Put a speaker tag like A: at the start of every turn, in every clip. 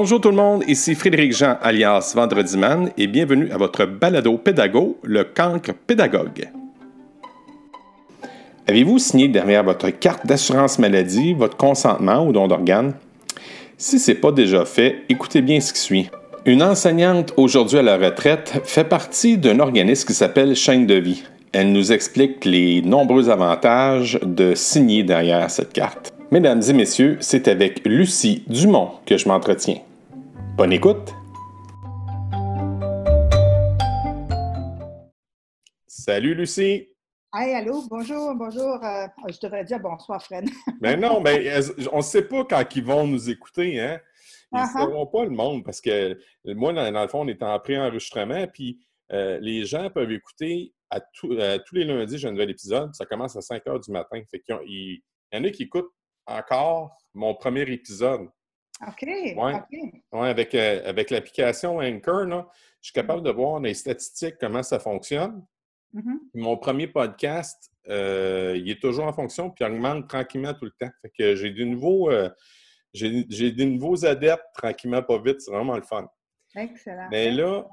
A: Bonjour tout le monde, ici Frédéric Jean alias Vendredi Man et bienvenue à votre balado pédago, le cancre pédagogue. Avez-vous signé derrière votre carte d'assurance maladie votre consentement ou don d'organes? Si ce n'est pas déjà fait, écoutez bien ce qui suit. Une enseignante aujourd'hui à la retraite fait partie d'un organisme qui s'appelle Chaîne de vie. Elle nous explique les nombreux avantages de signer derrière cette carte. Mesdames et messieurs, c'est avec Lucie Dumont que je m'entretiens. Bonne écoute! Salut Lucie!
B: Hey, allô, bonjour, bonjour. Euh, je devrais dire bonsoir, Fred.
A: mais ben non, mais ben, on ne sait pas quand ils vont nous écouter, hein? Ils ne uh-huh. sauront pas le monde parce que moi, dans, le fond, on est en pré-enregistrement, puis euh, les gens peuvent écouter à, tous les lundis, j'ai un nouvel épisode, ça commence à 5 heures du matin. Fait il y en a qui écoutent encore mon premier épisode.
B: OK.
A: Ouais. avec, euh, avec l'application Anchor, je suis capable de voir les statistiques, comment ça fonctionne. Mm-hmm. Mon premier podcast, euh, il est toujours en fonction, puis il augmente tranquillement tout le temps. Fait que j'ai des nouveaux, euh, j'ai des nouveaux adeptes tranquillement, pas vite. C'est vraiment le fun.
B: Excellent.
A: Mais là,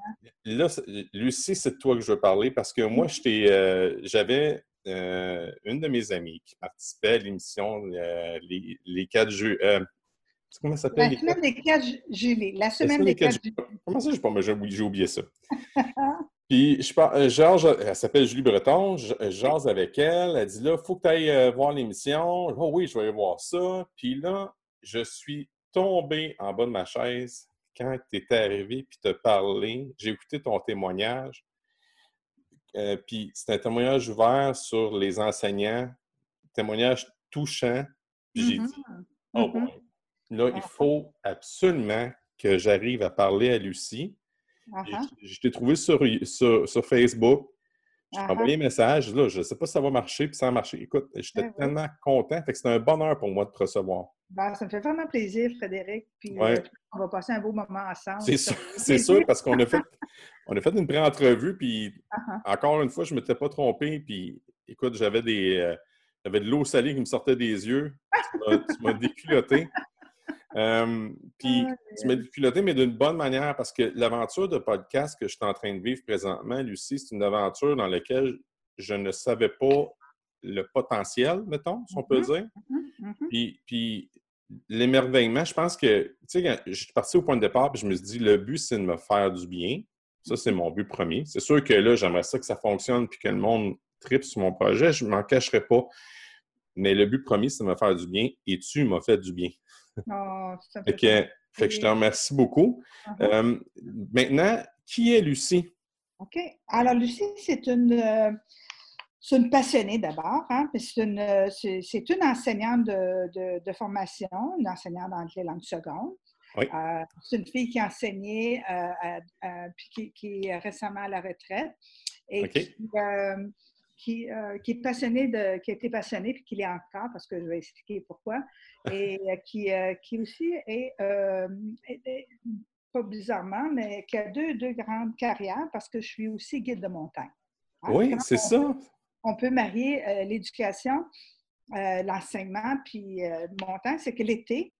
A: là Lucie, c'est de toi que je veux parler parce que moi, j'avais une de mes amies qui participait à l'émission les, les 4 jeux.
B: Comment ça s'appelle? La semaine des 4 juillet. La semaine des 4 juillet.
A: Comment ça, j'ai oublié ça? Puis, je parle, euh, Georges, elle s'appelle Julie Breton, je euh, avec elle, elle dit là, il faut que tu ailles euh, voir l'émission. Oh oui, je vais aller voir ça. Puis là, je suis tombé en bas de ma chaise quand tu étais arrivé puis te parlé. J'ai écouté ton témoignage. puis c'est un témoignage ouvert sur les enseignants, témoignage touchant. Puis j'ai mm-hmm. dit, oh mm-hmm. Là, il faut absolument que j'arrive à parler à Lucie. Je t'ai trouvé sur, sur, Facebook. Je t'ai envoyé un message. Là, je ne sais pas si ça va marcher, puis ça a marché. Écoute, j'étais ben tellement content. c'est un bonheur pour moi de te recevoir.
B: Ben, ça me fait vraiment plaisir, Frédéric. Puis euh, on va passer un beau moment ensemble.
A: C'est sûr, parce qu'on a fait, on a fait une pré-entrevue, puis encore une fois, je ne m'étais pas trompé. Puis écoute, j'avais des. Euh, j'avais de l'eau salée qui me sortait des yeux. Tu m'as déculotté. Euh, puis ah, tu m'as piloté, mais d'une bonne manière, parce que l'aventure de podcast que je suis en train de vivre présentement, Lucie, c'est une aventure dans laquelle je ne savais pas le potentiel, mettons, si on peut mm-hmm, dire. Mm-hmm, mm-hmm. Puis, puis l'émerveillement, je pense que, tu sais, je suis parti au point de départ, puis je me suis dit, le but, c'est de me faire du bien. Ça, c'est mon but premier. C'est sûr que là, j'aimerais ça que ça fonctionne, puis que le monde tripe sur mon projet. Je ne m'en cacherai pas. Mais le but premier, c'est de me faire du bien, et tu m'as fait du bien.
B: Oh,
A: fait, que, je te remercie beaucoup. Uh-huh. Euh, maintenant, qui est Lucie?
B: OK. Alors, Lucie, c'est une, euh, une passionnée d'abord. Hein, c'est une, une, enseignante de, de, formation, une enseignante d'anglais langue seconde. Oui. Euh, c'est une fille qui a enseigné, puis qui, est récemment à la retraite. Et qui, qui, euh, qui, est passionné de, qui a été passionné puis qui l'est encore, parce que je vais expliquer pourquoi, et euh, qui, euh, qui aussi est, pas bizarrement, mais qui a deux, deux grandes carrières parce que je suis aussi guide de montagne.
A: Hein, oui, c'est ça.
B: on peut marier l'éducation, l'enseignement, puis montagne, c'est que l'été,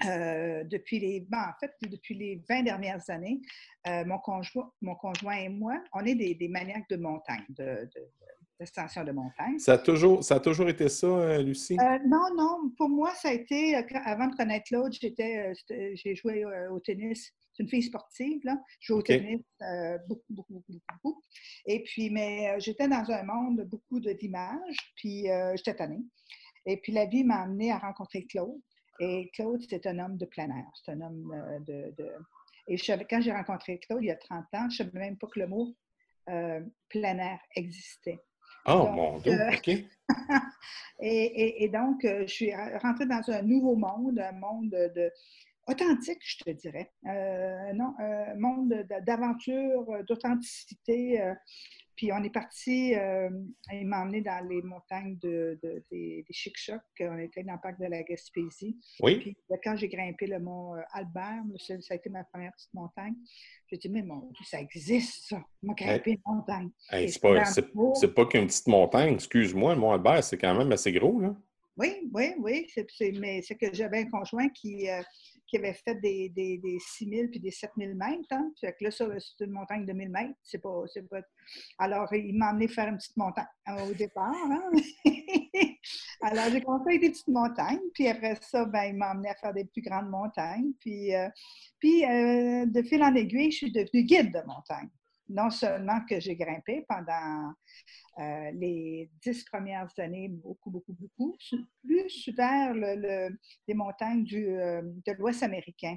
B: depuis les, ben, en fait, depuis les 20 dernières années, mon, conjoint, mon conjoint et moi, on est des, des maniaques de montagne, de, de montagne.
A: Ça a toujours, ça a toujours été ça, euh, Lucie?
B: Euh, non, non. Pour moi, ça a été, euh, avant de connaître l'autre, j'étais, j'ai joué au tennis. C'est une fille sportive, là. Je joue au tennis beaucoup, beaucoup, beaucoup, beaucoup. Et puis, mais j'étais dans un monde beaucoup d'images, puis j'étais tannée. Et puis, la vie m'a amenée à rencontrer Claude. Et Claude, c'est un homme de plein air. C'est un homme de... de... Et quand j'ai rencontré Claude il y a 30 ans, je ne savais même pas que le mot plein air existait.
A: Oh mon Dieu, euh, OK.
B: et, donc, euh, je suis rentrée dans un nouveau monde, un monde de, authentique, je te dirais. Euh, non, un monde d'aventure, d'authenticité. puis on est parti, il m'a emmené dans les montagnes de, des, des On était dans le parc de la Gaspésie.
A: Oui.
B: Puis quand j'ai grimpé le mont Albert, ça a été ma première petite montagne, j'ai dit, mais mon Dieu, ça existe, ça. Moi, grimper une montagne.
A: c'est pas, pas qu'une petite montagne, excuse-moi. Le Mont Albert, c'est quand même assez gros, là.
B: Oui, oui, oui. mais c'est que j'avais un conjoint qui, euh, qui avait fait des, des, des 6 000 puis des 7 000 mètres. Hein. Que là, c'est une montagne de 1000 mètres. C'est pas, pas... Alors, il m'a emmené faire une petite montagne hein, au départ. Hein. Alors, j'ai commencé avec des petites montagnes. Puis après ça, ben, il m'a emmené à faire des plus grandes montagnes. Puis, euh, puis euh, de fil en aiguille, je suis devenue guide de montagne non seulement que j'ai grimpé pendant euh, les dix premières années, beaucoup, beaucoup, beaucoup, plus vers le, les montagnes du, euh, de l'Ouest américain,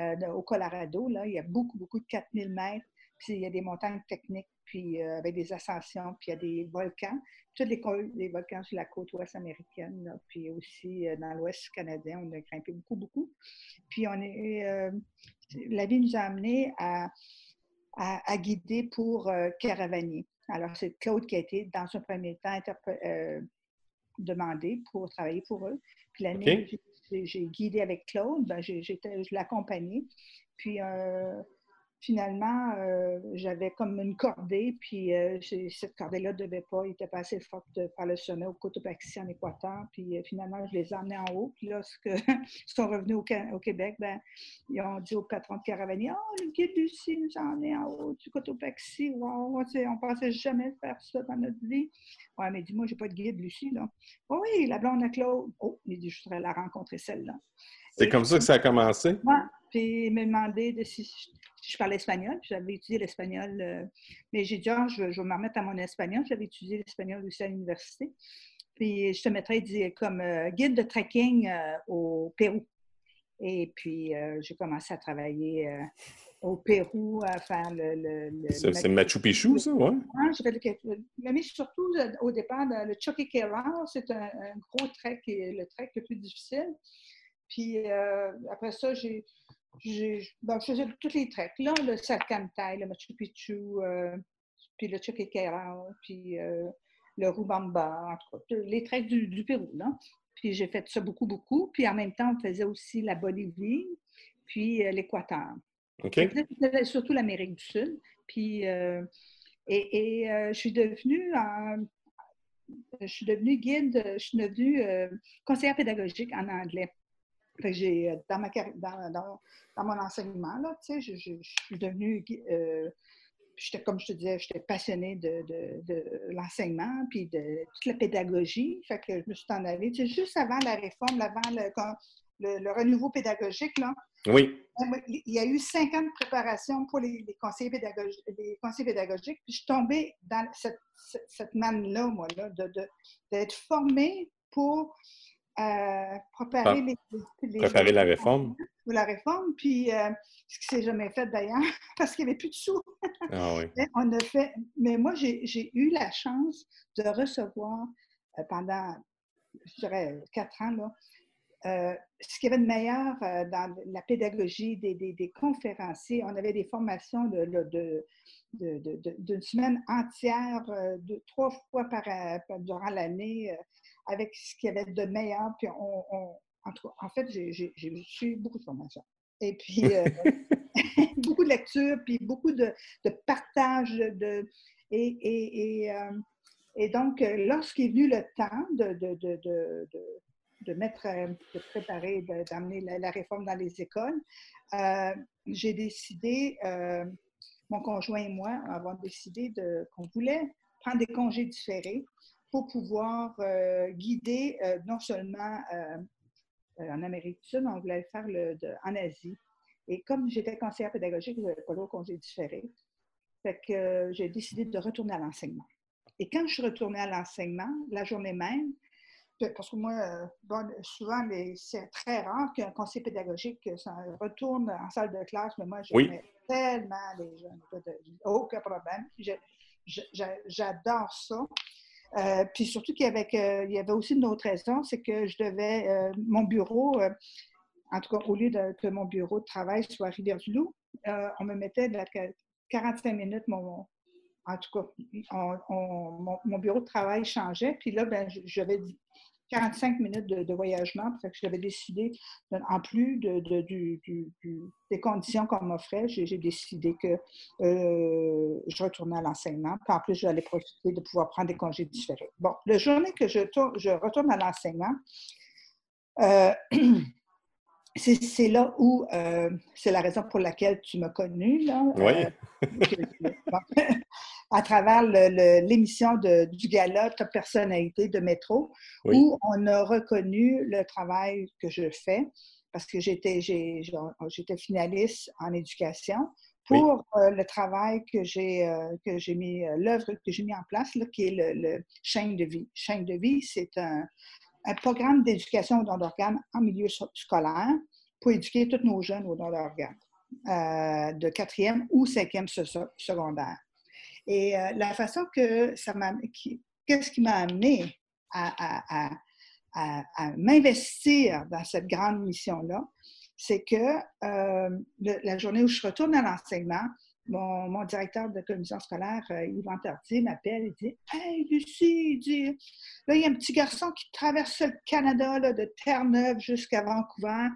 B: euh, au Colorado. Là, il y a beaucoup, beaucoup de 4000 mètres. Puis il y a des montagnes techniques, puis avec des ascensions, puis il y a des volcans. Tous les, les volcans sur la côte ouest américaine, puis aussi dans l'ouest canadien, on a grimpé beaucoup, beaucoup. Puis on est, la vie nous a amené à à, guider pour euh. Alors, c'est Claude qui a été, dans un premier temps, euh, demandé pour travailler pour eux. Puis l'année j'ai guidé avec Claude, ben, je l'ai accompagné. Puis, euh, finalement, euh, j'avais comme une cordée, puis euh, cette cordée-là ne devait pas, il n'était pas assez forte faire le sommet au Cotopaxi en Équateur. Puis euh, finalement, je les ai emmenés en haut. Puis lorsqu'ils sont revenus au, Québec, ben, ils ont dit au patron de Caravani Oh, le guide Lucie nous a emmenés en haut du Cotopaxi. Wow, on ne pensait jamais faire ça dans notre vie. Ouais, mais dis-moi, j'ai pas de guide Lucie, là. Oh, oui, la blonde à Claude. Oh, il dit Je voudrais la rencontrer, celle-là.
A: C'est comme ça que ça a commencé?
B: Oui, puis il m'a demandé de, si je parlais espagnol, j'avais étudié l'espagnol, euh, mais j'ai dit, ah, je, je, vais me remettre à mon espagnol, j'avais étudié l'espagnol aussi à l'université. Puis je te mettrais comme euh, guide de trekking euh, au Pérou. Et puis j'ai commencé à travailler au Pérou, à faire le.
A: c'est Machu Picchu, ça, oui?
B: mais surtout au départ, le Choquequirao, c'est un, gros trek, le trek le plus difficile. Puis après ça, j'ai ben, je faisais tous les treks, là, le Salcantay, le Machu Picchu, euh, puis le Choquequirao, puis euh, le Rubamba, entre autres, les treks du, Pérou, là. Puis j'ai fait ça beaucoup, beaucoup. Puis en même temps, on faisait aussi la Bolivie, puis euh, l'Équateur. Surtout l'Amérique du Sud. Puis, et, et je suis devenue je suis devenue guide, je suis devenue conseillère pédagogique en anglais. J'ai, dans, ma, dans, dans, dans mon enseignement. Là, sais, je, je, suis devenue, euh, comme je te disais, j'étais passionnée de, de, de l'enseignement, puis de toute la pédagogie. Fait que je me suis en allée, juste avant la réforme, avant le, le, renouveau pédagogique, là.
A: Oui.
B: Il y a eu cinq ans de préparation pour les, conseillers, pédagogiques, les conseillers pédagogiques, puis je suis tombée dans cette, cette, manne-là, moi, là, d'être formée pour euh, préparer, les,
A: préparer la réforme.
B: La réforme, puis euh, ce qui s'est jamais fait d'ailleurs, parce qu'il n'y avait plus de sous.
A: Ah
B: On a fait, mais moi, j'ai eu la chance de recevoir euh, pendant, je dirais, quatre ans, là, ce qu'il y avait de meilleur dans la pédagogie des, des, des, conférenciers. On avait des formations de, de, d'une semaine entière, de, trois fois par, durant l'année avec ce qu'il y avait de meilleur. Puis on, en, fait, j'ai eu beaucoup de formations. Et puis, euh, beaucoup de lectures, puis beaucoup de, de partage. De, et, et, et, euh, et donc, lorsqu'il est venu le temps de, de, de mettre, de préparer, d'amener la, réforme dans les écoles, euh, j'ai décidé, mon conjoint et moi avons décidé qu'on voulait prendre des congés différés pour pouvoir euh, guider euh, non seulement euh, en Amérique du Sud, mais on voulait le faire le, en Asie. Et comme j'étais conseillère pédagogique, je n'avais pas le congé différé. Fait que j'ai décidé de retourner à l'enseignement. Et quand je suis retournée à l'enseignement, la journée même, parce que moi, souvent, c'est très rare qu'un conseiller pédagogique retourne en salle de classe, mais moi, j'aimais tellement les jeunes. Aucun problème. J'adore ça. Euh, puis surtout qu'il y, avait, y avait aussi une autre raison, c'est que je devais, euh, mon bureau, euh, en tout cas au lieu de, que mon bureau de travail soit à Rivière-du-Loup, on me mettait de 45 minutes, mon, en tout cas, mon, bureau de travail changeait. Puis là, ben, j'avais 45 minutes de, voyagement. que j'avais décidé, en plus de, des conditions qu'on m'offrait, j'ai décidé que euh, je retournais à l'enseignement. Puis en plus, j'allais profiter de pouvoir prendre des congés différés. Bon, la journée que je, je retourne à l'enseignement, euh, c'est là où, euh, c'est la raison pour laquelle tu m'as connue, là.
A: Oui.
B: à travers l'émission du gala Top Personnalité de Métro, où on a reconnu le travail que je fais, parce que j'étais finaliste en éducation pour euh, le travail que j'ai euh, que j'ai mis, l'œuvre que j'ai mis en place, là, qui est le, le chaîne de vie. Chaîne de vie, c'est un, un programme d'éducation au don d'organes en milieu scolaire pour éduquer tous nos jeunes au don d'organes euh, de quatrième ou cinquième secondaire. Et euh, la façon que ça m'a... Qu'est-ce qui m'a amené à, m'investir dans cette grande mission-là, c'est que euh, la journée où je retourne à l'enseignement, mon, directeur de commission scolaire, euh, Yvan m'appelle et dit Hey, Lucie, il dit, là, il y a un petit garçon qui traverse le Canada là, de Terre-Neuve jusqu'à Vancouver.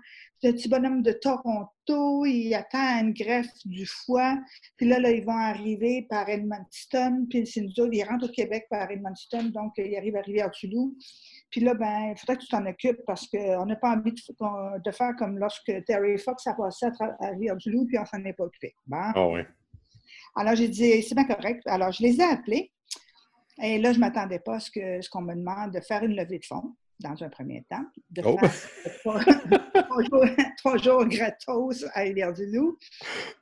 B: Un petit bonhomme de Toronto, il attend une greffe du foie. Puis là, là, ils vont arriver par Edmonton. Puis c'est nous autres, ils rentrent au Québec par Edmonton, donc ils arrivent à Rivière-du-Loup. Puis là, ben, il faudrait que tu t'en occupes parce qu'on n'a pas envie de, faire comme lorsque Terry Fox a passé à, Rivière-du-Loup, puis on s'en est pas occupé.
A: Bon. Oui.
B: Alors, j'ai dit, c'est bien correct. Alors, je les ai appelés. Et là, je ne m'attendais pas à ce qu'on ce qu'on me demande de faire une levée de fonds dans un premier temps, de oh. trois, jours, gratos à Rivière-du-Loup,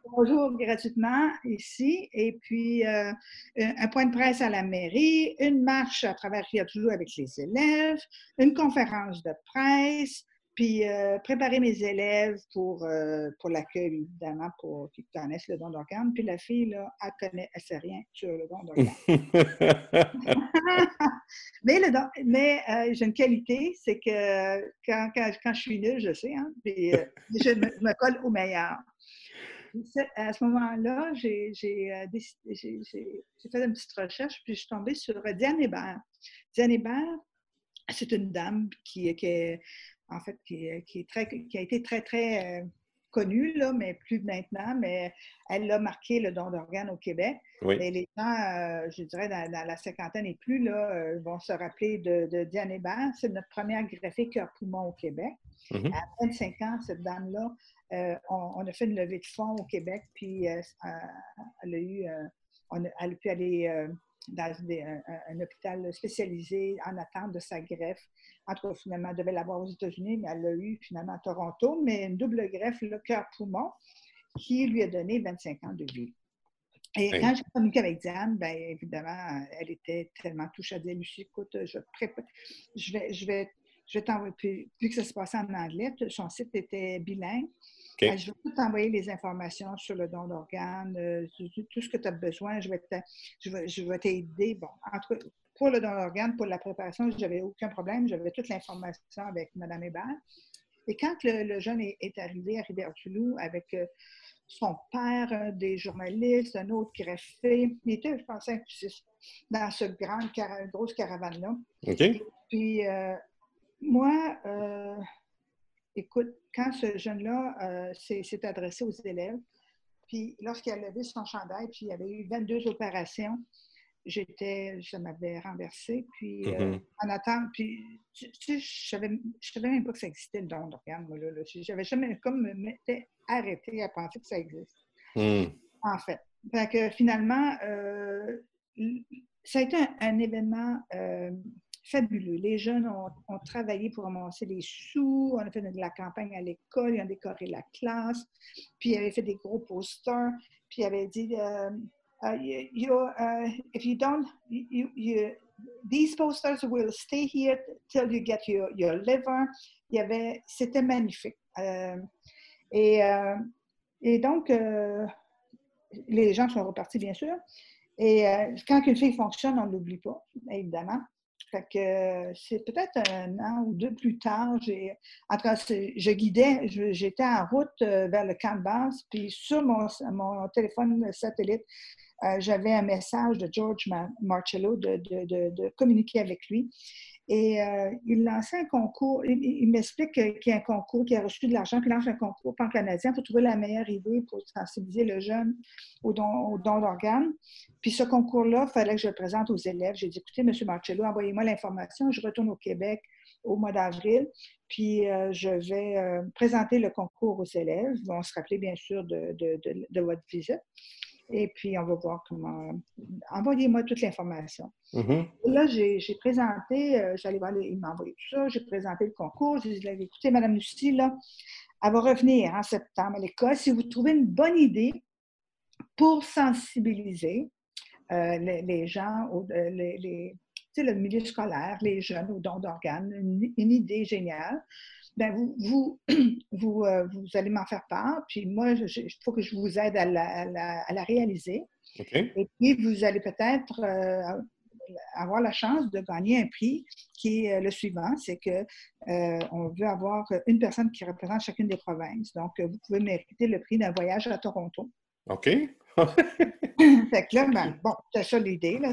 B: trois jours gratuitement ici, et puis euh, un point de presse à la mairie, une marche à travers Rivière-du-Loup avec les élèves, une conférence de presse, puis euh, préparer mes élèves pour, euh, pour l'accueil, évidemment, pour qu'ils connaissent le don d'organes. Puis la fille, là, elle connaît, elle sait rien sur le don d'organes. mais le mais euh, j'ai une qualité, c'est que quand, quand, je suis nulle, je sais, hein, puis je me, colle au meilleur. À ce moment-là, j'ai fait une petite recherche, puis je suis tombée sur Diane Hébert. Diane Hébert, c'est une dame qui, qui est en fait, qui, est très, qui a été très, très euh, connue, là, mais plus maintenant, mais elle a marqué le don d'organes au Québec. Et les gens, euh, je dirais, dans, la cinquantaine et plus, là, euh, vont se rappeler de, Diane Hébert. C'est notre première greffée cœur-poumon au Québec. Mm-hmm. À 25 ans, cette dame-là, on, a fait une levée de fonds au Québec, puis elle a eu, on elle a pu aller dans un, hôpital spécialisé en attente de sa greffe. En tout cas, finalement, elle devait l'avoir aux États-Unis, mais elle l'a eu finalement à Toronto, mais une double greffe, le cœur-poumon, qui lui a donné 25 ans de vie. Et quand j'ai communiqué avec Diane, bien évidemment, elle était tellement touchée. à dire Lucie, écoute, je, je vais, je vais, je vais t'envoyer, vu que ça se passait en anglais, son site était bilingue. Ben, je vais tout t'envoyer les informations sur le don d'organes, euh, tout ce que tu as besoin. Je vais t'aider. Bon, entre, pour le don d'organes, pour la préparation, je n'avais aucun problème. J'avais toute l'information avec Mme Hébert. Et quand le, jeune est, arrivé à Rivière-du-Loup avec euh, son père, des journalistes, un autre greffé, il était, je pense, dans cette grande grosse caravane-là. puis, euh, moi, écoute, quand ce jeune-là euh, s'est adressé aux élèves, puis lorsqu'il a levé son chandail, puis il y avait eu 22 opérations, j'étais, je m'avais renversé, puis euh, mm-hmm. en attendant, puis tu, sais, je ne savais même pas que ça existait le don d'organes, moi, là. J'avais jamais, comme me m'étais arrêté à penser que ça existe. Mm. En fait. Fait que finalement, euh, ça a été un, événement fabuleux. Les jeunes ont, travaillé pour ramasser des sous, on a fait de la campagne à l'école, ils ont décoré la classe, puis ils avaient fait des gros posters, puis ils avaient dit uh, you, uh, if you don't, these posters will stay here till you get your, liver. Il y avait, c'était magnifique. Euh, et, euh, et donc, les gens sont repartis, bien sûr. Et quand une fille fonctionne, on ne l'oublie pas, évidemment. Fait que c'est peut-être un an ou deux plus tard, j'ai, en tout cas, je guidais, j'étais en route euh, vers le camp de base, puis sur mon, téléphone satellite, euh, j'avais un message de George Marcello de, communiquer avec lui. Et euh, il lançait un concours. Il, m'explique qu'il y a un concours, qu'il a reçu de l'argent, qu'il lance un concours pan-canadien pour trouver la meilleure idée pour sensibiliser le jeune au don, d'organes. Puis ce concours-là, il fallait que je le présente aux élèves. J'ai dit, écoutez, M. Marcello, envoyez-moi l'information. Je retourne au Québec au mois d'avril. Puis euh, je vais euh, présenter le concours aux élèves. Ils vont se rappeler, bien sûr, de, de votre visite. Et puis, on va voir comment. Envoyez-moi toute l'information. Mm-hmm. Là, j'ai présenté, euh, j'allais voir, il m'a envoyé tout ça, j'ai présenté le concours. J'ai dit, écoutez, Mme Lucie, là, elle va revenir en septembre à l'école. Si vous trouvez une bonne idée pour sensibiliser euh, les, gens, euh, les, le milieu scolaire, les jeunes aux dons d'organes, une, idée géniale, ben vous, vous, vous, euh, vous allez m'en faire part. Puis moi, il faut que je vous aide à la, réaliser. Et puis, vous allez peut-être euh, avoir la chance de gagner un prix qui est euh, le suivant, c'est que on veut avoir une personne qui représente chacune des provinces. Donc, vous pouvez mériter le prix d'un voyage à Toronto.
A: OK.
B: fait que là, ben, bon, c'est ça l'idée. Là,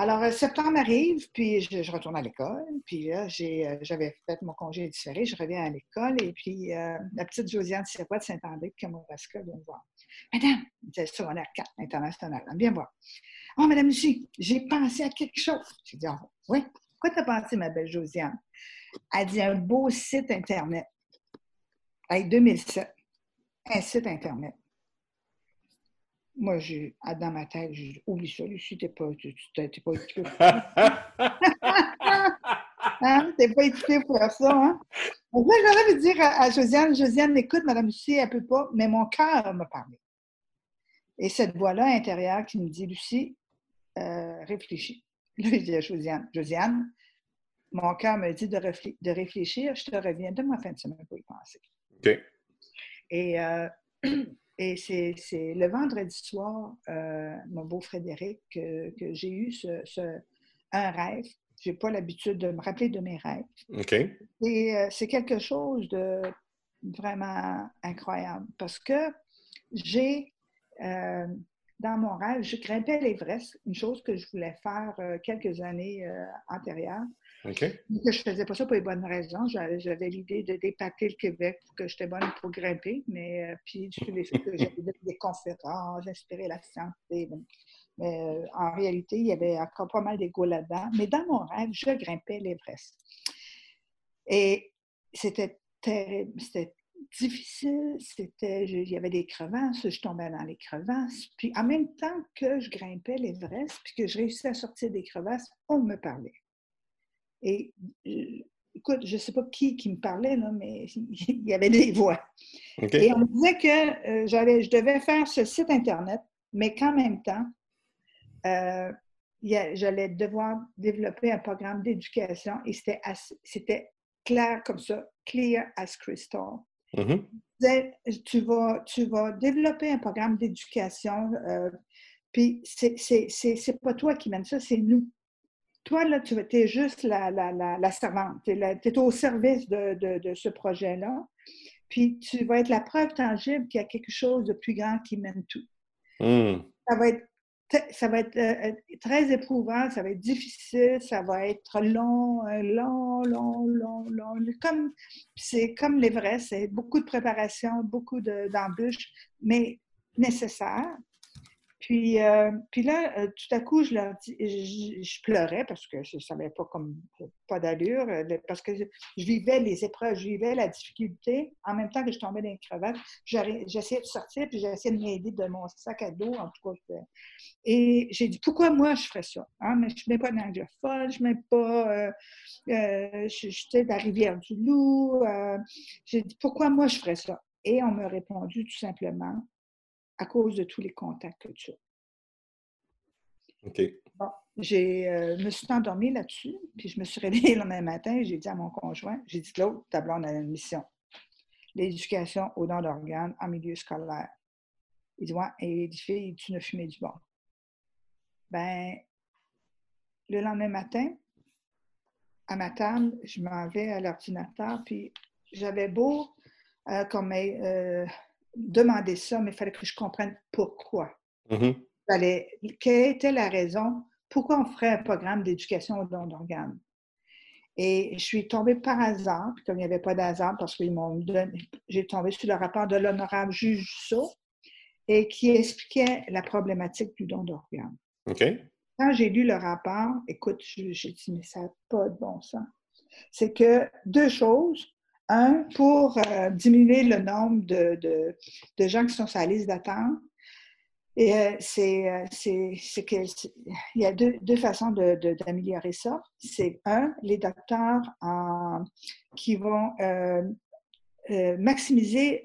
B: alors, euh, septembre arrive, puis je, retourne à l'école. Puis là, euh, j'avais fait mon congé différé, je reviens à l'école. Et puis, euh, la petite Josiane Sirois de Saint-André de Kamouraska vient me voir. Madame, c'est secondaire 4 international, viens voir. Oh, Madame Lucie, j'ai pensé à quelque chose. J'ai dit, oh, oui, quoi t'as pensé, ma belle Josiane? Elle dit un beau site Internet. Avec 2007, un site Internet. Moi, j'ai, dans ma tête, j'ai oublie ça, Lucie, t'es pas, t'es pas équipé pour ça. hein? T'es pas équipé pour ça, hein? Donc là, dire à, Josiane, Josiane, écoute, Madame Lucie, elle peut pas, mais mon cœur m'a parlé. Et cette voix-là intérieure qui me dit, Lucie, euh, réfléchis. Là, je dis à Josiane, Josiane, mon cœur me dit de, de, réfléchir, je te reviens ma fin de semaine pour y penser.
A: OK.
B: Et euh, Et c'est le vendredi soir, euh, mon beau Frédéric, que, j'ai eu ce, un rêve. Je n'ai pas l'habitude de me rappeler de mes rêves.
A: OK.
B: Et euh, c'est quelque chose de vraiment incroyable parce que j'ai, euh, dans mon rêve, je grimpais l'Everest, une chose que je voulais faire quelques années antérieures.
A: Okay.
B: Que je ne faisais pas ça pour les bonnes raisons. J'avais l'idée de dépater le Québec pour que j'étais bonne pour grimper. Mais euh, puis, je j'avais des conférences, inspirer la santé. Mais euh, en réalité, il y avait encore pas mal d'ego là-dedans. Mais dans mon rêve, je grimpais l'Everest. Et c'était terrible. C'était difficile. C'était, il y avait des crevasses. Je tombais dans les crevasses. Puis en même temps que je grimpais l'Everest, puis que je réussissais à sortir des crevasses, on me parlait. Et euh, écoute, je ne sais pas qui qui me parlait, là, mais il y avait des voix. Et on me disait que euh, je devais faire ce site Internet, mais qu'en même temps, euh, j'allais devoir développer un programme d'éducation et c'était clair comme ça, clear as crystal.
A: Mm-hmm.
B: tu, vas, tu vas développer un programme d'éducation, puis c'est pas toi qui mène ça, c'est nous toi, là, tu es juste la, la, la, servante. Tu es, au service de, de, ce projet-là. Puis tu vas être la preuve tangible qu'il y a quelque chose de plus grand qui mène tout.
A: Hmm.
B: Ça va être, ça va être euh, euh, très éprouvant, ça va être difficile, ça va être long, euh, long, long, long, long. Comme, c'est comme l'Everest, c'est beaucoup de préparation, beaucoup d'embûches, mais nécessaires. Puis, euh, puis là, euh, tout à coup, je leur dis, je, pleurais parce que je ne savais pas comme pas d'allure, euh, parce que je, vivais les épreuves, je vivais la difficulté en même temps que je tombais dans les crevasses. J'essayais de sortir, puis j'essayais de m'aider de mon sac à dos, en tout cas. Et j'ai dit, pourquoi moi je ferais ça? Hein? Mais je ne mets pas d'anglophone, je ne mets pas. Euh, J'étais de la Rivière-du-Loup. j'ai dit, pourquoi moi je ferais ça? Et on m'a répondu tout simplement, à cause de tous les contacts que tu as.
A: OK.
B: Bon, j'ai, euh, me suis endormie là-dessus, puis je me suis réveillée le même matin j'ai dit à mon conjoint, j'ai dit, Claude, ta blonde a une mission. L'éducation aux dons d'organes en milieu scolaire. Il dit, ouais, et il dit, fille, tu ne fumais du bon. Ben, le lendemain matin, à ma table, je m'en vais à l'ordinateur, puis j'avais beau euh, comme euh, demander ça, mais il fallait que je comprenne pourquoi.
A: Mm-hmm.
B: quelle était la raison? Pourquoi on ferait un programme d'éducation aux dons d'organes? Et je suis tombée par hasard, puis comme il n'y avait pas d'hasard, parce qu'ils m'ont donné, j'ai tombé sur le rapport de l'honorable juge Saut, et qui expliquait la problématique du don d'organes.
A: OK.
B: Quand j'ai lu le rapport, écoute, j'ai dit, mais ça n'a pas de bon sens. C'est que deux choses. Un, pour euh, diminuer le nombre de, de, gens qui sont sur la liste d'attente, et euh, c'est, euh, y a deux, deux façons d'améliorer ça. C'est un, les docteurs qui vont maximiser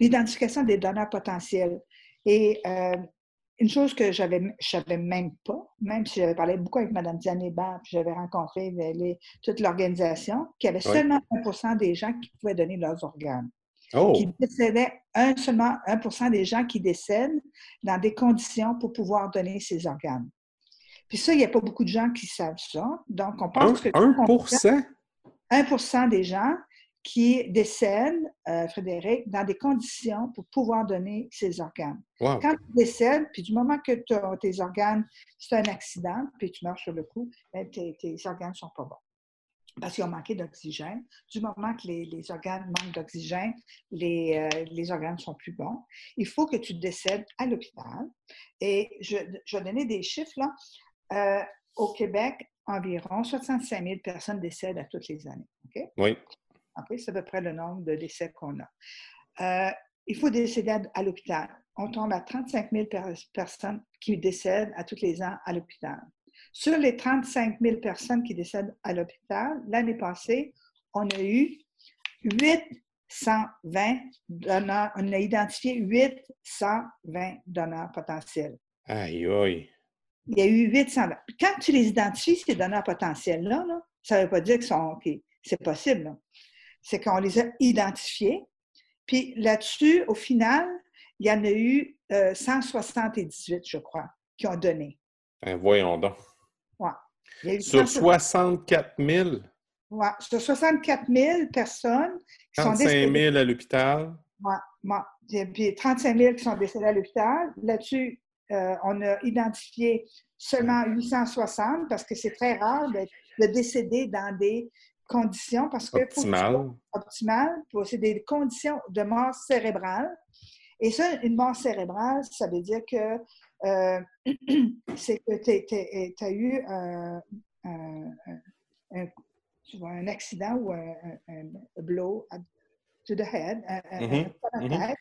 B: l'identification des donneurs potentiels. Et une chose que j'avais, je savais même pas, même si j'avais parlé beaucoup avec Mme Diane Hébert, puis j'avais rencontré les, toute l'organisation, qu'il y avait seulement 1% des gens qui pouvaient donner leurs organes.
A: Oh.
B: Qui décédaient, un, seulement 1% des gens qui décèdent dans des conditions pour pouvoir donner ces organes. Puis ça, il n'y a pas beaucoup de gens qui savent ça. Donc, on pense que...
A: 1
B: 1 des gens qui décèdent, euh, Frédéric, dans des conditions pour pouvoir donner ses organes. Quand tu décèdes, puis du moment que tes organes, c'est un accident, puis tu meurs sur le coup, ben, tes, organes ne sont pas bons. Parce qu'ils ont manqué d'oxygène. Du moment que les, organes manquent d'oxygène, les, euh, les, organes sont plus bons. Il faut que tu décèdes à l'hôpital. Et je, je, vais donner des chiffres. Là. Euh, au Québec, environ 65 000 personnes décèdent à toutes les années.
A: Oui
B: c'est à peu près le nombre de décès qu'on a. Euh, il faut décéder à, l'hôpital. On tombe à 35 000 personnes qui décèdent à tous les ans à l'hôpital. Sur les 35 000 personnes qui décèdent à l'hôpital, l'année passée, on a eu 820 donneurs, on a identifié 820 donneurs potentiels.
A: Aïe, aïe.
B: Il y a eu 820. Quand tu les identifies, ces donneurs potentiels-là, ça ne veut pas dire que c'est possible c'est qu'on les a identifiés. Puis là-dessus, au final, il y en a eu 178, euh, je crois, qui ont donné.
A: Ben, voyons donc.
B: Ouais.
A: Sur 64 000?
B: Oui, sur 64 000 personnes
A: qui 35 sont 000 à l'hôpital?
B: Oui, ouais. puis 35 000 qui sont décédés à l'hôpital. Là-dessus, euh, on a identifié seulement 860 parce que c'est très rare de, de décéder dans des conditions parce que
A: optimal.
B: optimal, c'est des conditions de mort cérébrale. Et ça, une mort cérébrale, ça veut dire que euh, c'est que tu as eu un, tu vois, un, accident ou un, blow to the head, mm-hmm. mm-hmm.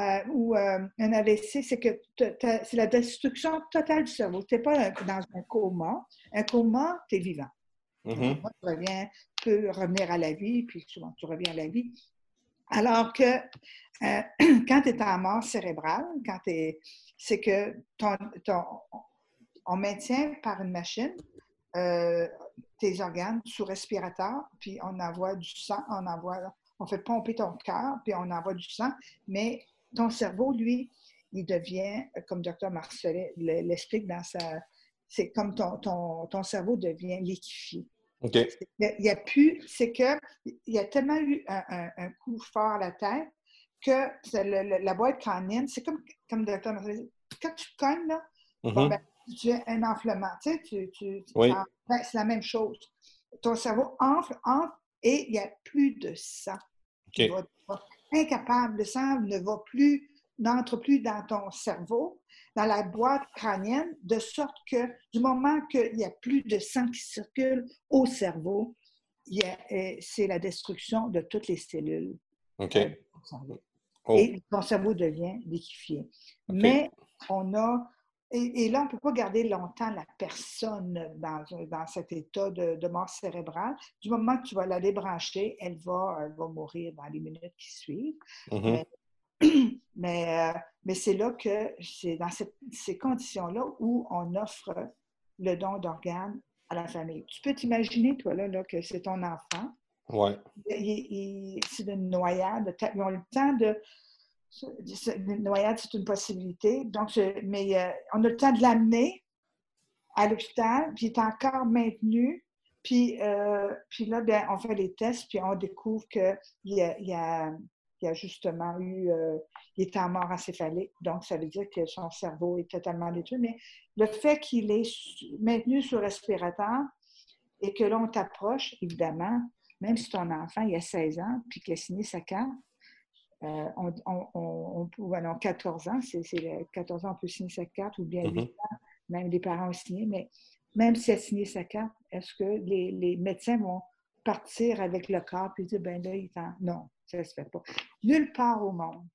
B: Euh, ou euh, un AVC, c'est que c'est la destruction totale du cerveau. Tu n'es pas dans un coma. Un coma, tu es vivant. Tu reviens, peux revenir à la vie, puis souvent tu reviens à la vie. Alors que euh, quand tu es en mort cérébrale, quand c'est que ton, on maintient par une machine euh, tes organes sous respirateur, puis on envoie du sang, on envoie, on fait pomper ton cœur, puis on envoie du sang, mais ton cerveau, lui, il devient, comme Dr. Marcelet l'explique dans sa... C'est comme ton, ton, ton cerveau devient liquéfié. Il y a, plus, c'est que il y a tellement eu un, coup fort à la tête que la boîte crânienne, c'est comme, comme le docteur quand tu cognes, là,
A: mm-hmm.
B: ben, tu as un enflement, tu sais, tu, tu,
A: ben,
B: c'est la même chose. Ton cerveau enfle, enfle, et il n'y a plus de sang. Tu vas, incapable, le sang ne va plus, n'entre plus dans ton cerveau dans la boîte crânienne, de sorte que du moment qu'il n'y a plus de sang qui circule au cerveau, euh, c'est la destruction de toutes les cellules.
A: OK.
B: Euh,
A: oh.
B: Et ton cerveau devient liquéfié. Mais on a et, là, on ne peut pas garder longtemps la personne dans, dans cet état de, mort cérébrale. Du moment que tu vas la débrancher, elle va, elle va mourir dans les minutes qui suivent.
A: Mm-hmm.
B: Mais, euh, mais c'est là que c'est dans ces conditions-là où on offre le don d'organes à la famille. Tu peux t'imaginer, toi, là, là que c'est ton enfant.
A: Oui.
B: C'est une noyade. Ils ont le temps de. Une noyade, c'est une possibilité. Donc, mais euh, on a le temps de l'amener à l'hôpital, puis il est encore maintenu. Puis, euh, puis là, ben, on fait les tests, puis on découvre qu'il y y a il a justement eu, euh, il est en mort encéphalique, donc ça veut dire que son cerveau est totalement détruit. Mais le fait qu'il est maintenu sous respirateur, et que là, on t'approche, évidemment, même si ton enfant il a 16 ans, puis qu'il a signé sa carte, euh, on, on, on, 14 ans, c'est 14 ans, on peut signer sa carte, ou bien 8 mm-hmm. ans, même les parents ont signé, mais même s'il a signé sa carte, est-ce que les, les, médecins vont partir avec le corps puis dire, ben là, il Non, ça ne se fait pas. Nulle part au monde,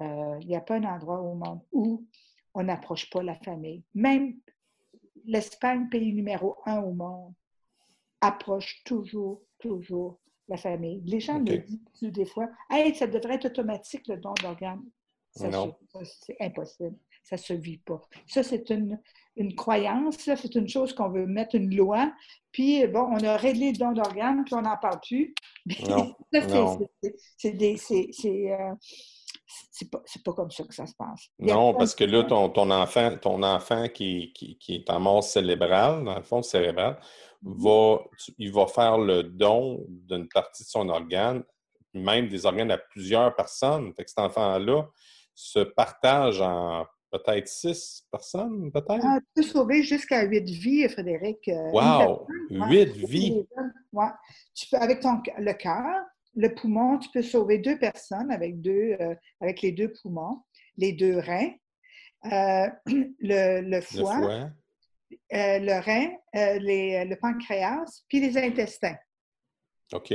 B: euh, il n'y a pas un endroit au monde où on n'approche pas la famille. Même l'Espagne, pays numéro un au monde, approche toujours, toujours la famille. Les gens me disent des fois, hey, ça devrait être automatique le don d'organes. C'est impossible. Ça ne se vit pas. Ça, c'est une, une croyance, c'est une chose qu'on veut mettre une loi. Puis, bon, on a réglé le don d'organes, puis on n'en parle plus.
A: Non.
B: c'est euh, c'est pas, pas, comme ça que ça se passe.
A: Non, parce que là, ton, ton enfant, ton enfant qui, qui, qui, est en mort cérébrale, dans le fond cérébral, mm-hmm. va, il va faire le don d'une partie de son organe, même des organes à plusieurs personnes. Fait que cet enfant-là se partage en peut-être six personnes, peut-être?
B: Ah, tu peux sauver jusqu'à huit vies, Frédéric.
A: Euh, wow! Huit vies!
B: Ouais. Tu peux, avec ton, le cœur, le poumon, tu peux sauver deux personnes avec, deux, euh, avec les deux poumons, les deux reins, euh, le, foie, le, rein, le pancréas, puis les intestins.
A: OK.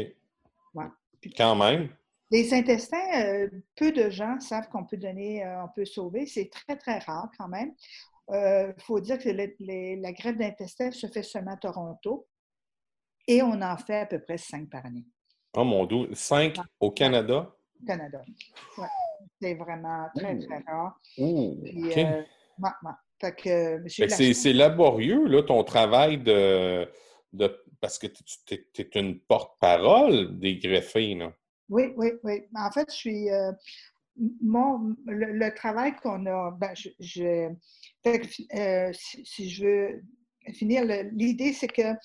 A: Quand même.
B: Les intestins, euh, peu de gens savent qu'on peut donner, euh, on peut sauver. C'est très, très rare quand même. Il euh, faut dire que la greffe d'intestin se fait seulement à Toronto et on en fait à peu près cinq par année.
A: Oh mon Dieu, cinq au Canada?
B: Au Canada. C'est vraiment très, très rare.
A: c'est laborieux, là, ton travail de, de parce que tu es, une porte-parole des greffés. Là.
B: Oui, oui, oui. En fait, je suis. Euh, mon, le, travail qu'on a. Ben, je, euh, si, je veux finir, l'idée, c'est que.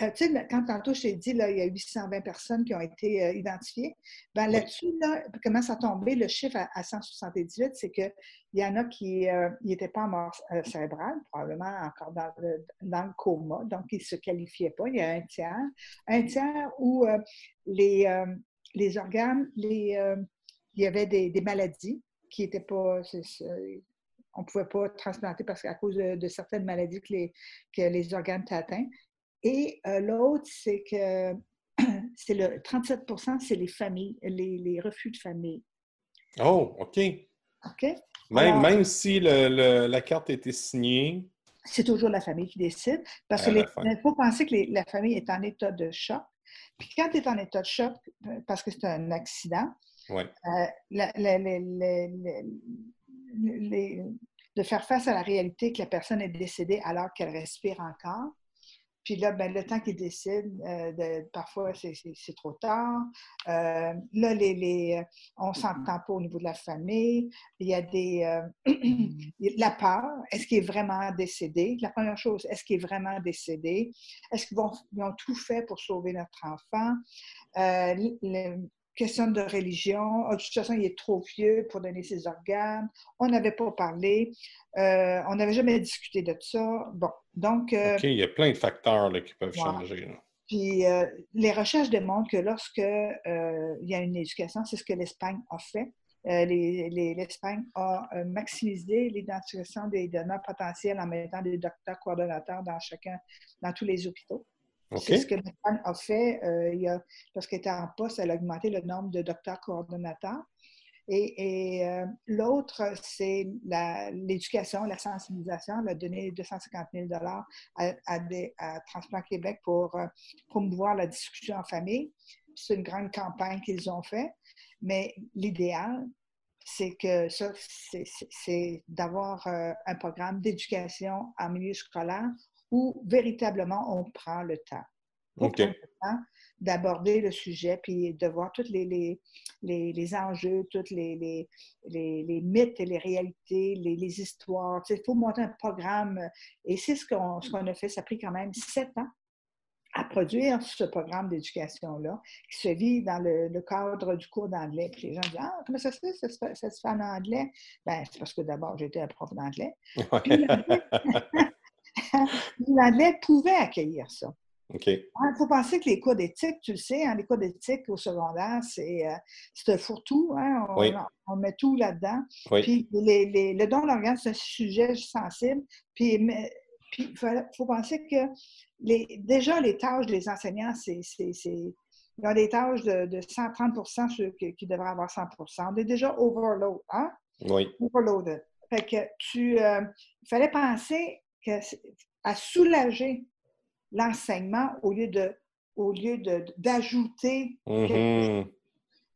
B: Euh, tu sais, quand tantôt je t'ai dit, là, il y a 820 personnes qui ont été identifiées, ben, là-dessus, là, commence à tomber le chiffre à, 178, c'est qu'il y en a qui n'étaient pas en mort cérébrale, probablement encore dans le, dans le coma, donc ils ne se qualifiaient pas. Il y a un tiers. Un tiers où les, les organes, les, euh, il y avait des, maladies qui n'étaient pas. on ne pouvait pas transplanter parce qu'à cause de, certaines maladies que les, que les organes étaient atteints. Et euh, l'autre, c'est que c'est le 37% c'est les familles, les, refus de famille.
A: Oh, OK.
B: OK?
A: Même, même si la carte été signée.
B: C'est toujours la famille qui décide. Parce qu'il faut penser que la famille est en état de choc. Puis quand tu es en état de choc, euh, parce que c'est un accident, de faire face à la réalité que la personne est décédée alors qu'elle respire encore, puis là, ben, le temps qu'ils décident, euh, parfois, c'est trop tard. Euh, là, les, les, on ne s'entend pas au niveau de la famille. Il y a des... Euh, la peur. Est-ce qu'il est vraiment décédé? La première chose, est-ce qu'il est vraiment décédé? Est-ce qu'ils ont tout fait pour sauver notre enfant? Question de religion. Oh, de toute façon, il est trop vieux pour donner ses organes. On n'avait pas parlé. Euh, on n'avait jamais discuté de ça. Bon, donc...
A: Euh, OK, il y a plein de facteurs qui peuvent changer.
B: Puis euh, les recherches démontrent que lorsque il y a une éducation, c'est ce que l'Espagne a fait. L'Espagne a maximisé l'identification des donneurs potentiels en mettant des docteurs coordonnateurs dans chacun, dans tous les hôpitaux. C'est ce que l'Espagne a fait. Euh, lorsqu'elle était en poste, elle a augmenté le nombre de docteurs coordonnateurs. Et, euh, l'autre, c'est l'éducation, la, sensibilisation. Elle a donné 250 000 à, à, Transplant Québec pour euh, promouvoir la discussion en famille. C'est une grande campagne qu'ils ont fait. Mais l'idéal, c'est que ça, c'est d'avoir un programme d'éducation en milieu scolaire où véritablement on prend le temps. d'aborder le sujet, puis de voir tous les, les, les, enjeux, tous les, les, mythes et les réalités, les, histoires. Il faut monter un programme. Et c'est ce qu'on ce qu'on a fait. Ça a pris quand même sept ans à produire ce programme d'éducation-là, qui se vit dans le, cadre du cours d'anglais. Puis les gens disent Ah, comment ça se fait? Ça se fait, en anglais? Ben, c'est parce que d'abord, j'étais un prof d'anglais. l'anglais pouvait accueillir ça.
A: Il
B: faut penser que les cours d'éthique, tu le sais, hein, les cours d'éthique au secondaire, c'est un fourre-tout. Hein, on, met tout là-dedans. Puis le don d'organes, c'est un sujet sensible. Puis il faut, penser que les, déjà, les tâches des enseignants, c'est, ils ont des tâches de, 130 ceux qui, devraient avoir 100 On est déjà overload, hein?
A: Oui.
B: Overloaded. Fait que tu, euh, il fallait penser que, à soulager l'enseignement au lieu de au lieu d'ajouter
A: mm-hmm.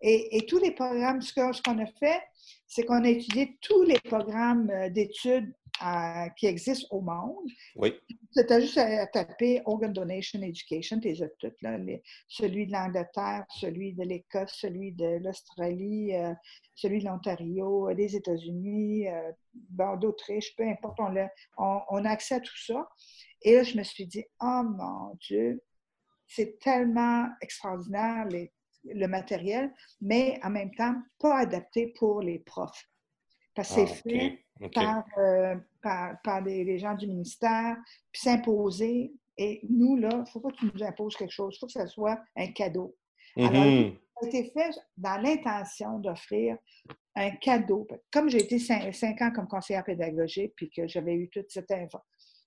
B: et, et, tous les programmes, ce qu'on a fait, c'est qu'on a étudié tous les programmes euh, qui existent au monde.
A: Oui.
B: C'était juste à, taper Organ Donation Education, tes toutes, là, celui de l'Angleterre, celui de l'Écosse, celui de l'Australie, euh, celui de l'Ontario, euh, des États-Unis, euh, d'Autriche, peu importe, on a, on, a accès à tout ça. Et là, je me suis dit, oh mon Dieu, c'est tellement extraordinaire le matériel, mais en même temps, pas adapté pour les profs. Parce que c'est ah, fait par, euh, par, par les, gens du ministère, puis s'imposer. Et nous, là, il ne faut pas que tu nous imposes quelque chose, il faut que ce soit un cadeau. Alors,
A: mm-hmm.
B: ça a été fait dans l'intention d'offrir un cadeau. Comme j'ai été cinq, ans comme conseillère pédagogique, puis que j'avais eu toute cette,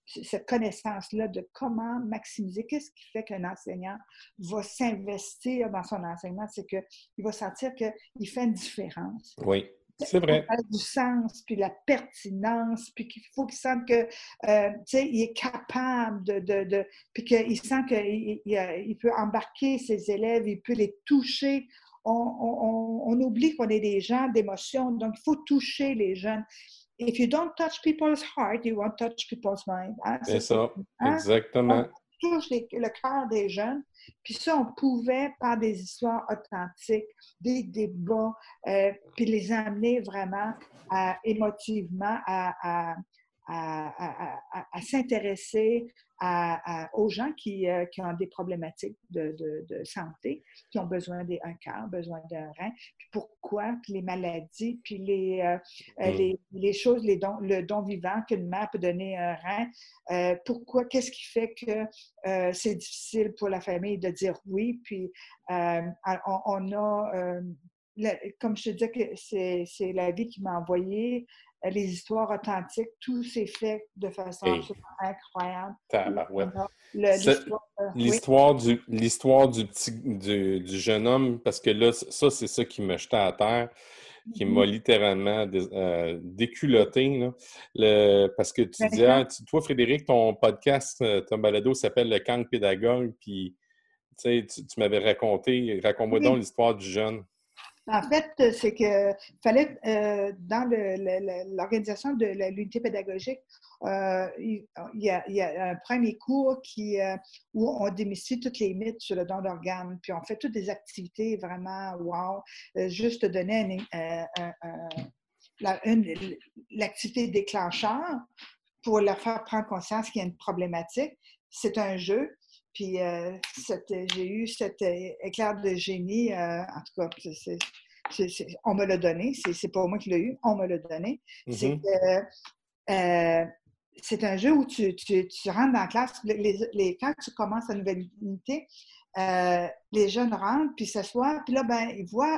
B: cette connaissance-là de comment maximiser, qu'est-ce qui fait qu'un enseignant va s'investir dans son enseignement, c'est qu'il va sentir qu'il fait une différence.
A: Oui. C'est vrai.
B: du sens, puis la pertinence, puis qu'il faut qu'il sente que, euh, tu sais, il est capable de, de, de puis qu'il sent qu'il il, peut embarquer ses élèves, il peut les toucher. On, on, on oublie qu'on est des gens d'émotion, donc il faut toucher les jeunes. If you don't touch people's heart, you won't touch people's mind.
A: Hein, c'est ça, hein? exactement
B: le cœur des jeunes. Puis ça, on pouvait, par des histoires authentiques, des débats, euh, puis les amener vraiment émotivement à, à, s'intéresser aux gens qui, euh, qui, ont des problématiques de, de, santé, qui ont besoin d'un cœur, besoin d'un rein, puis pourquoi, puis les maladies, puis les, euh, euh, mm. les, les, choses, les dons, le don vivant qu'une mère peut donner un rein, pourquoi, qu'est-ce qui fait que c'est difficile pour la famille de dire oui, puis on, on, a comme je te disais, que c'est la vie qui m'a envoyé les histoires authentiques, tout s'est fait de façon incroyable.
A: L'histoire du, du, petit, du, jeune homme, parce que là, ça, c'est ça qui me jetait à terre, qui m'a mm-hmm. littéralement euh, déculotté. Le, parce que tu ben, dis, ah, toi, Frédéric, ton podcast, euh, ton balado s'appelle Le camp pédagogue, puis tu, tu m'avais raconté, raconte-moi donc l'histoire du jeune.
B: En fait, euh, c'est que fallait, euh, dans l'organisation de l'unité pédagogique, euh, il, y a, un premier cours qui, où on démystifie toutes les mythes sur le don d'organes, puis on fait toutes des activités vraiment wow, juste donner l'activité déclencheur pour leur faire prendre conscience qu'il y a une problématique. C'est un jeu. Puis euh, j'ai eu cet éclair de génie, euh, en tout cas, on me l'a donné, c'est pas moi qui l'ai eu, on me l'a donné. C'est mm-hmm. euh, c'est un jeu où tu, tu, tu, rentres dans la classe, les, quand tu commences la nouvelle unité, les jeunes rentrent, puis s'assoient, puis là, ben, ils voient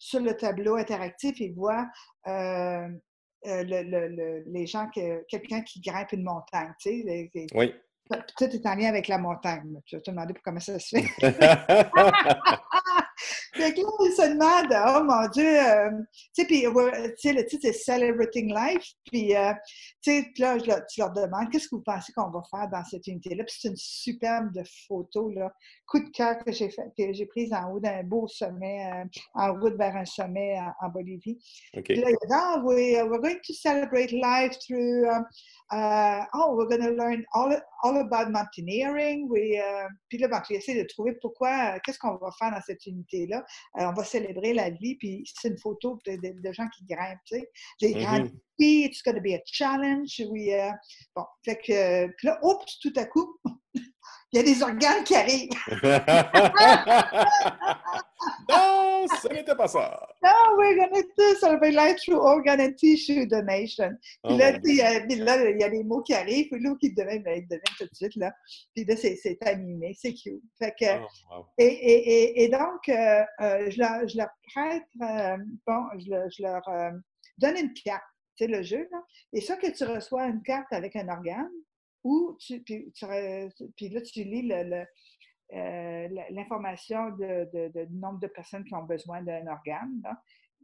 B: sur le tableau interactif, ils voient les gens, quelqu'un qui grimpe une montagne, tu sais.
A: oui.
B: Tout est en lien avec la montagne. Tu vas te demander comment ça se fait. Fait que là, ils se demandent, oh mon Dieu, euh, tu sais, puis le titre c'est Celebrating Life, puis euh, tu sais, là, je tu leur demandes, qu'est-ce que vous pensez qu'on va faire dans cette unité-là? Puis c'est une superbe photo, là, coup de cœur que j'ai fait, que j'ai prise en haut d'un beau sommet, euh, en route vers un sommet en, Bolivie.
A: Okay.
B: Puis là, il dit, oh, we, we're going to celebrate life through, um, uh, oh, we're going to learn all, all about mountaineering. We, uh, puis là, ben, tu essaies de trouver pourquoi, qu'est-ce qu'on va faire dans cette unité-là. Euh, on va célébrer la vie, puis c'est une photo de, gens qui grimpent, tu sais. Les mm it's going to be a challenge. Oui, euh, bon, fait que, puis là, oups, tout à coup, il y a des organes qui arrivent.
A: pas ça.
B: Non, we're going to do cellulite through organ and tissue donation. Puis oh là, il y, a, il y a des mots qui arrivent, puis là, qui deviennent, ben, deviennent tout de suite, là. Puis là, c'est animé, c'est cute. Fait que, oh, et, et, et, donc, euh, euh, je, leur, je, leur, prête, euh, bon, je, je leur donne une carte, c'est le jeu, là. Et ça que tu reçois une carte avec un organe, ou tu, puis, tu, puis là, tu lis le euh, l'information de, du nombre de personnes qui ont besoin d'un organe.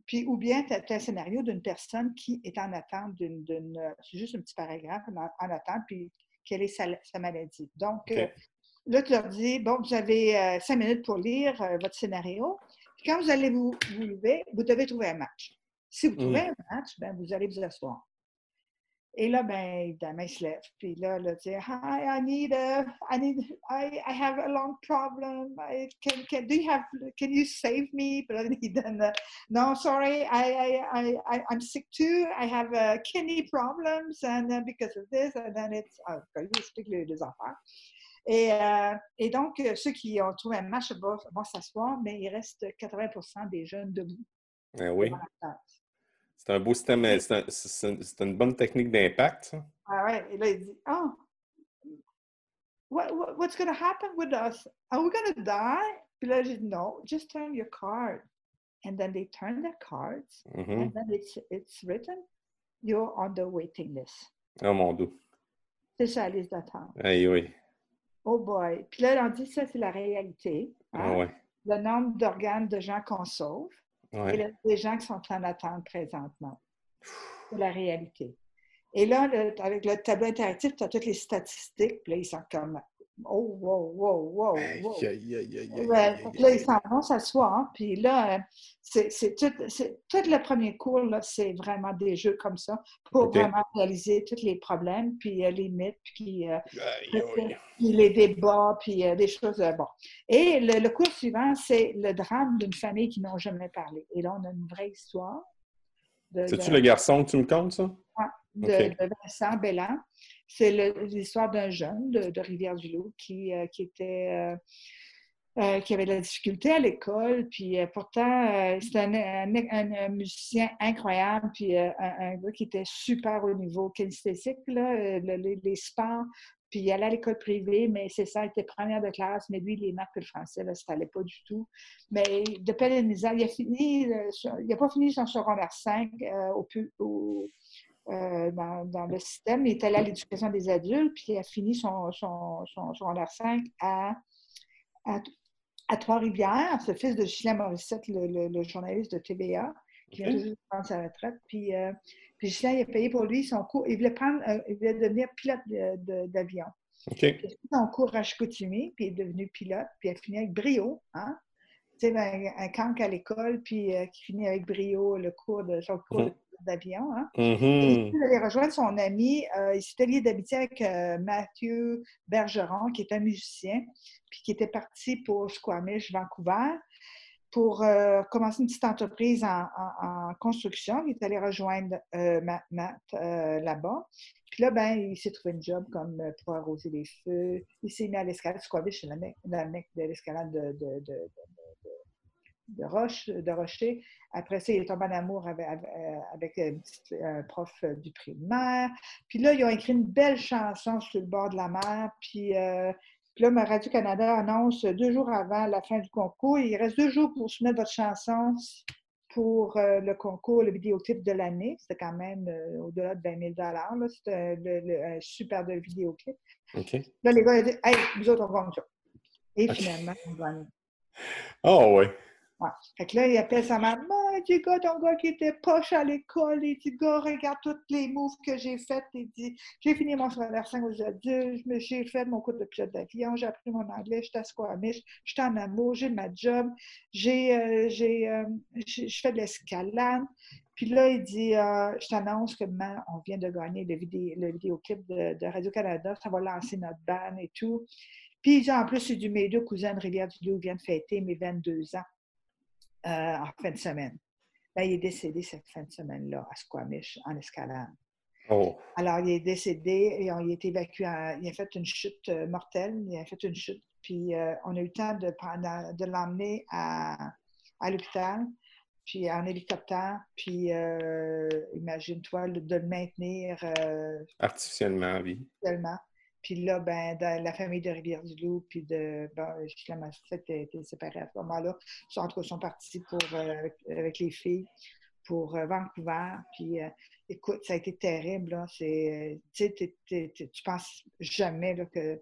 B: Puis, ou bien tu as, un scénario d'une personne qui est en attente d'une. C'est juste un petit paragraphe en, attente, puis quelle est sa, maladie. Donc, euh, là, tu leur dis bon, vous avez euh, cinq minutes pour lire votre scénario. Puis quand vous allez vous, vous lever, vous devez trouver un match. Si vous trouvez mmh. un match, ben, vous allez vous asseoir. Et là, ben, évidemment, il se lève. Puis là, là, tu hi, I need a, I need, I, I have a long problem. I, can, can, do you have, can you save me? Puis là, il donne, no, sorry, I, I, I, I'm sick too. I have uh, kidney problems, and then because of this, and then it's, oh, il explique les, les affaires. Et, euh, et, donc, ceux qui ont trouvé un match vont, vont s'asseoir, mais il reste 80 des jeunes debout.
A: Eh oui. C'est un beau système, c'est une bonne technique d'impact.
B: Ah ouais, et là, il dit, oh, what, what, what's going to happen with us? Are we going to die? Puis là, j'ai dit, no, just turn your card. And then they turn their cards, mm -hmm. and then it's, it's written, you're on the waiting list.
A: Oh mon Dieu.
B: C'est ça, la liste d'attente.
A: Oui, oui.
B: Oh boy. Puis là, on dit, ça, c'est la réalité.
A: Hein? Ah ouais.
B: Le nombre d'organes de gens qu'on sauve. Et les gens qui sont en attente présentement. C'est la réalité. Et là, avec le tableau interactif, tu as toutes les statistiques. Puis là, ils sont comme Oh, wow, wow, wow, wow. là, ils s'en vont s'asseoir. Hein, puis là, c'est tout, tout, le premier cours, c'est vraiment des jeux comme ça pour vraiment réaliser tous les problèmes, puis euh, les mythes, puis, euh, les débats, puis euh, des choses. bon. Et le, cours suivant, c'est le drame d'une famille qui n'ont jamais parlé. Et là, on a une vraie histoire.
A: C'est-tu le garçon que tu me comptes, ça?
B: de, de Vincent Bellan. C'est l'histoire d'un jeune de, Rivière-du-Loup qui, euh, qui était. Euh, euh, qui avait de la difficulté à l'école, puis pourtant, c'était un, musicien incroyable, puis un, gars qui était super au niveau kinesthésique, là, les, sports, puis il allait à l'école privée, mais c'est ça, il était première de classe, mais lui, les maths et le français, là, ça n'allait pas du tout. Mais de pérennisant, il a fini, il n'a pas fini son secondaire 5 au, au, euh, dans, le système. Il est allé à l'éducation des adultes, puis il a fini son, son, son, 5 à, à, Trois-Rivières. C'est le fils de Ghislain Morissette, le, journaliste de TVA, qui vient de prendre sa retraite. Puis, euh, puis Ghislain, il a payé pour lui son cours. Il voulait, prendre, euh, il voulait devenir pilote d'avion.
A: Okay.
B: Il a fait son cours à Chicoutimi, puis il est devenu pilote, puis il a fini avec brio. Hein? Sais, un, un camp à l'école, puis qui finit avec brio le cours de son cours mm-hmm d'avion. Hein?
A: Mm-hmm.
B: Il allait rejoindre son ami. Euh, il s'était lié d'amitié avec euh, Mathieu Bergeron, qui est un musicien, puis qui était parti pour Squamish, Vancouver, pour euh, commencer une petite entreprise en, construction. Il est allé rejoindre Matt, là-bas. Puis là, ben, il s'est trouvé un job comme pour arroser les feux. Il s'est mis à l'escalade. Squamish, c'est la mec, de l'escalade de, de, de de roche, de rocher. Après ça, il est tombé en amour avec, un, prof du primaire. Puis là, ils ont écrit une belle chanson sur le bord de la mer. Puis, euh, là, Radio-Canada annonce deux jours avant la fin du concours. Il reste deux jours pour soumettre votre chanson pour euh, le concours, le vidéoclip de l'année. C'était quand même euh, au-delà de 20 000 C'était un super de vidéoclip. Là, les gars ont dit Hey, nous autres, on gagne ça. Et finalement, on gagne.
A: Oh,
B: Fait que là, il appelle sa maman. Il dit, ton gars qui était poche à l'école. Il dit, gars, regarde tous les moves que j'ai faits. Il dit, j'ai fini mon secondaire 5 aux adultes. J'ai fait mon cours de pilote d'avion. J'ai appris mon anglais. J'étais à Squamish. J'étais en amour. J'ai ma job. J'ai, euh, j'ai, euh, je fais de l'escalade. Puis là, il dit, euh, je t'annonce que on vient de gagner le, le vidéoclip de, Radio-Canada. Ça va lancer notre ban et tout. Puis, en plus, c'est du mes deux cousins de Rivière-du-Loup viennent fêter mes 22 ans. Euh, en fin de semaine. Ben, il est décédé cette fin de semaine-là à Squamish, en escalade.
A: Oh.
B: Alors, il est décédé et on a été évacué. il a fait une chute euh, mortelle. Il a fait une chute. Puis, euh, on a eu le temps de, de l'emmener à, à l'hôpital, puis en hélicoptère, puis euh, imagine-toi de le maintenir.
A: Artificiellement, oui.
B: Artificiellement. Puis là, ben, la famille de Rivière-du-Loup, puis de. Bon, ma était séparée à ce moment-là. Ils sont, partis pour, euh, avec, les filles pour Vancouver. Puis écoute, ça a été terrible. Là. tu tu penses jamais là, que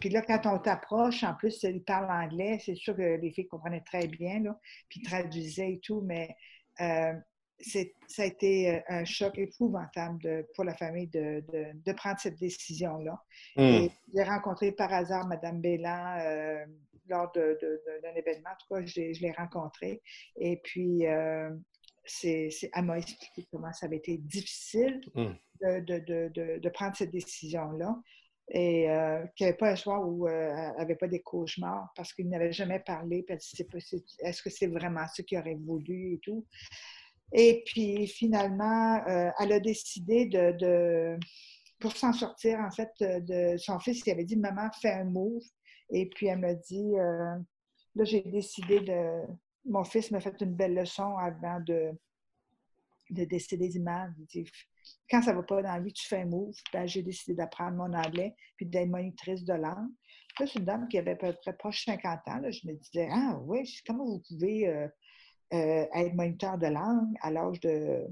B: puis là, quand on t'approche, en plus, ils parlent anglais, c'est sûr que les filles comprenaient très bien, puis traduisaient et tout, mais euh, ça a été euh, un choc épouvantable pour la famille de, prendre cette décision-là. Hmm. J'ai rencontré par hasard Mme Bélan euh, lors d'un événement, en tout cas, je, l'ai rencontrée. Et puis, c'est, elle m'a expliqué comment ça avait été difficile hmm. de, prendre cette décision-là et euh, qu'il n'y avait pas un soir où euh, elle n'avait pas des cauchemars parce qu'il n'avait jamais parlé. Est-ce que c'est vraiment ce qu'il aurait voulu et tout? Et puis finalement, euh, elle a décidé de, pour s'en sortir, en fait, de son fils, il avait dit Maman, fais un move. Et puis elle m'a dit Là, j'ai décidé de. Mon fils m'a fait une belle leçon avant de, de décider d'image quand ça ne va pas dans vie, tu fais un move. Ben, j'ai décidé d'apprendre mon anglais puis d'être monitrice de langue. Là, c'est une dame qui avait à peu près proche 50 ans. je me disais, ah oui, comment vous pouvez euh, euh, être moniteur de langue à l'âge de.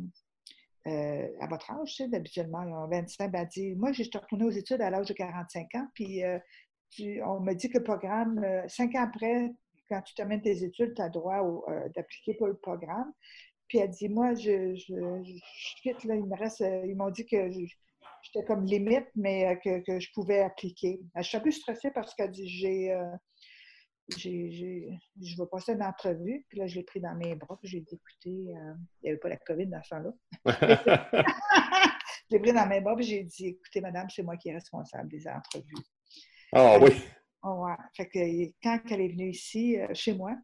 B: Euh, à votre âge, tu sais, d'habituellement, 25, ben, dit, moi, je suis retournée aux études à l'âge de 45 ans, puis on me dit que le programme, cinq ans après, quand tu termines tes études, tu as droit d'appliquer pour le programme. Puis elle dit, moi, je, je, quitte, là, il me reste, euh, ils m'ont dit que j'étais comme limite, mais euh, que, que, je pouvais appliquer. Je suis un peu stressée parce qu'elle dit, j'ai, euh, je vais passer une entrevue. Puis là, je l'ai pris dans mes bras, puis j'ai dit, écoutez, il n'y avait pas la COVID dans ce temps-là. je l'ai pris dans mes bras, puis j'ai dit, écoutez, madame, c'est moi qui est responsable des entrevues.
A: Ah oui.
B: ouais. Fait que quand elle est venue ici, chez moi,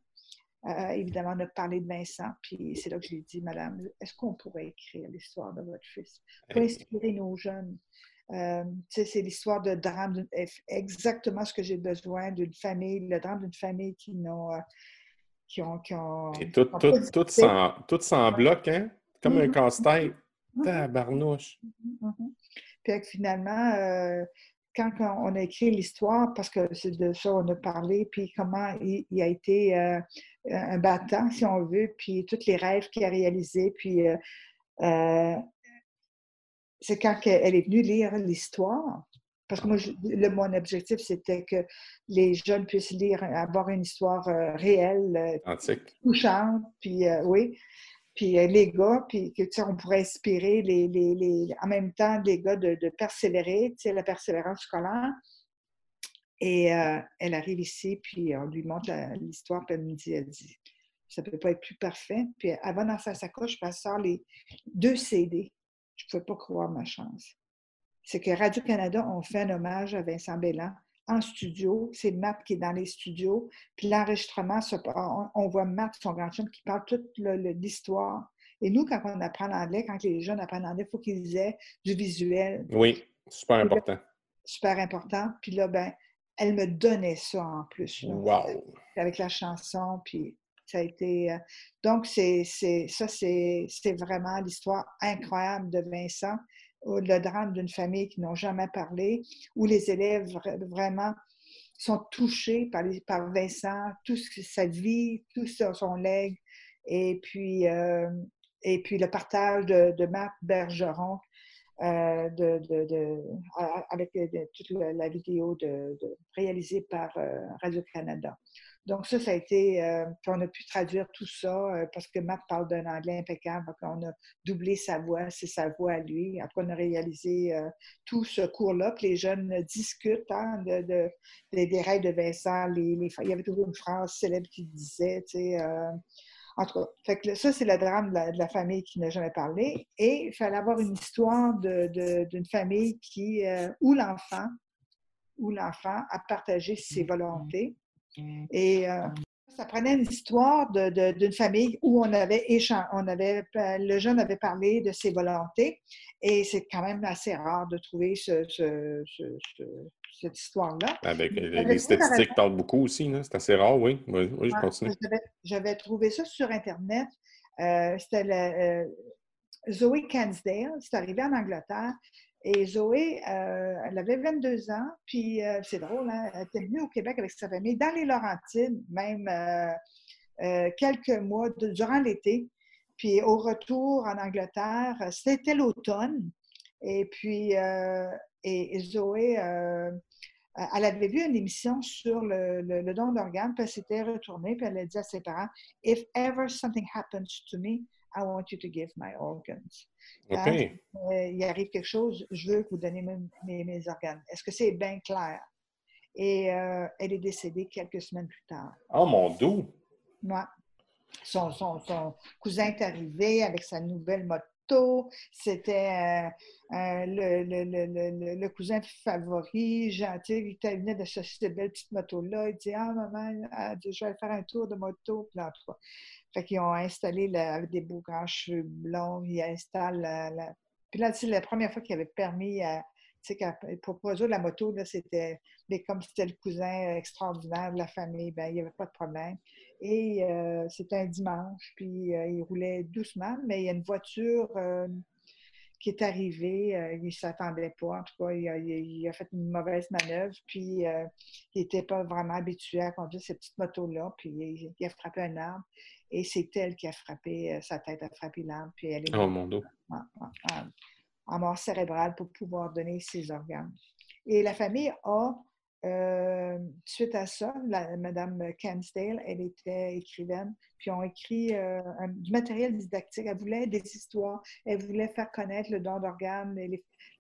B: euh, évidemment, on a parlé de Vincent, puis c'est là que je lui ai dit, Madame, est-ce qu'on pourrait écrire l'histoire de votre fils? Pour inspirer nos jeunes? Euh, c'est l'histoire de drame, exactement ce que j'ai besoin d'une famille, le drame d'une famille qui n'ont. Euh, qui ont, qui ont,
A: Et tout, tout, tout, bloc, hein? Comme un mm-hmm. casse-tête. Mm-hmm. Tabarnouche.
B: Mm-hmm. Puis finalement, quand on a écrit l'histoire, parce que c'est de ça on a parlé, puis comment il, a été euh, un battant, si on veut, puis tous les rêves qu'il a réalisés, puis euh, euh, c'est quand elle est venue lire l'histoire. Parce que moi, le, mon objectif, c'était que les jeunes puissent lire, avoir une histoire réelle, touchante, puis oui puis euh, les gars, puis que, on pourrait inspirer les, les, les, en même temps les gars de, de persévérer, la persévérance scolaire. Et euh, elle arrive ici, puis on lui montre l'histoire, puis elle me dit, elle dit, ça ne peut pas être plus parfait. Puis avant d'en faire sa coche, elle sort les deux CD. Je ne pouvais pas croire ma chance. C'est que Radio-Canada ont fait un hommage à Vincent Bellan en studio. C'est Matt qui est dans les studios. Puis l'enregistrement, on voit Matt, son grand chum, qui parle toute l'histoire. Et nous, quand on apprend l'anglais, quand les jeunes apprennent l'anglais, il faut qu'ils aient du visuel.
A: Oui, super important.
B: super important. Puis là, ben, elle me donnait ça en plus.
A: wow!
B: Avec la chanson, puis ça a été... Euh, donc, c'est, ça, c'est, vraiment l'histoire incroyable de Vincent le drame d'une famille qui n'ont jamais parlé, où les élèves vraiment sont touchés par, par Vincent, tout ce, sa vie, tout son legs, et puis, euh, et puis le partage de, de Bergeron euh, de, de, avec toute la, vidéo réalisée par euh, Radio-Canada. Donc, ça, ça a été. Euh, on a pu traduire tout ça euh, parce que Matt parle d'un anglais impeccable. On a doublé sa voix, c'est sa voix à lui. Après, on a réalisé euh, tout ce cours-là, que les jeunes discutent hein, de, des règles de Vincent. Il y avait toujours une phrase célèbre qui disait, tu sais. En tout cas, fait que ça, c'est le drame de la, famille qui n'a jamais parlé. Et il fallait avoir une histoire d'une famille qui, où l'enfant, où l'enfant a partagé ses volontés. Et euh, ça prenait une histoire d'une famille où on avait échangé, on avait, le jeune avait parlé de ses volontés. Et c'est quand même assez rare de trouver ce, cette histoire-là.
A: Avec les statistiques parlent beaucoup aussi, c'est assez rare, oui. Oui, je continue.
B: J'avais trouvé ça sur Internet. Euh, c'était Zoé Cansdale, c'est arrivé en Angleterre. Et Zoé, elle avait 22 ans, puis c'est drôle, hein, elle était venue au Québec avec sa famille, dans les Laurentides, même quelques mois durant l'été. Puis au retour en Angleterre, c'était l'automne. Et puis, euh, et, Zoé, euh, elle avait vu une émission sur le, le, don d'organes, puis elle s'était retournée, puis elle a dit à ses parents If ever something happens to me, I want you to give my organs. Hein? Euh, il arrive quelque chose, je veux que vous donniez mes, mes, organes. Est-ce que c'est bien clair? Et elle est décédée quelques semaines plus tard.
A: Oh mon doux!
B: Ouais. Son, son, son, cousin est arrivé avec sa nouvelle C'était euh, euh, le, cousin favori, gentil. Il venait de chercher cette belle petite moto-là. Il dit Ah, maman, je vais faire un tour de moto. Puis fait qu'ils ont installé avec des beaux grands cheveux blonds. Ils installent Puis là, c'est la première fois qu'il avait permis à pour produire la moto, c'était comme c'était le cousin extraordinaire de la famille, ben, il n'y avait pas de problème. Et euh, c'était un dimanche, puis euh, il roulait doucement, mais il y a une voiture euh, qui est arrivée, il ne s'attendait pas, en tout cas, il a, fait une mauvaise manœuvre, puis il n'était pas vraiment habitué à conduire cette petite moto-là, puis il, a frappé un arbre, et c'est elle qui a frappé, sa tête a frappé l'arbre, puis elle est...
A: Oh mon Dieu!
B: en mort cérébrale pour pouvoir donner ses organes. Et la famille a, euh, suite à ça, la, Madame Cansdale, elle était écrivaine, puis ont écrit euh, du matériel didactique. Elle voulait des histoires, elle voulait faire connaître le don d'organes,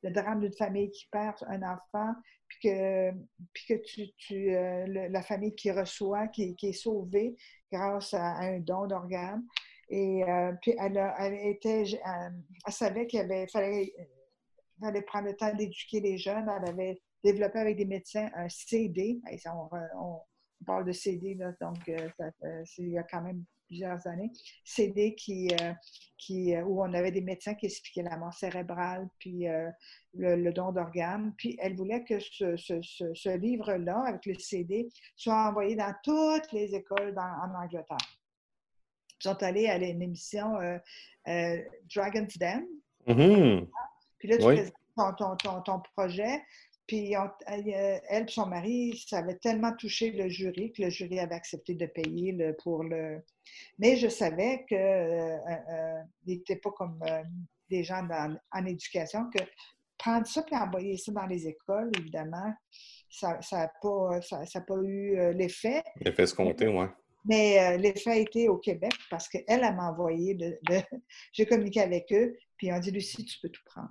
B: le drame d'une famille qui perd un enfant, puis que, euh, la famille qui reçoit, qui, est sauvée grâce à un don d'organes. Et puis, elle, savait qu'il fallait, fallait, prendre le temps d'éduquer les jeunes. Elle avait développé avec des médecins un CD. On, parle de CD, donc euh, il y a quand même plusieurs années. CD qui, qui, où on avait des médecins qui expliquaient la mort cérébrale, puis le, don d'organes. Puis elle voulait que ce, ce, livre-là, avec le CD, soit envoyé dans toutes les écoles en Angleterre sont allés à une émission euh, euh, Dragon's Den.
A: Mm-hmm.
B: Puis là, tu présentes ton, ton, projet. Puis euh, elle et son mari, ça avait tellement touché le jury que le jury avait accepté de payer le, pour le. Mais je savais qu'il euh, n'était pas comme des gens en éducation, que prendre ça et envoyer ça dans les écoles, évidemment, ça n'a pas, ça, ça pas eu l'effet.
A: L'effet escompté, oui.
B: Mais euh, l'effet a été au Québec parce qu'elle, elle, m'a envoyé. J'ai communiqué avec eux, puis ils ont dit Lucie, tu peux tout prendre.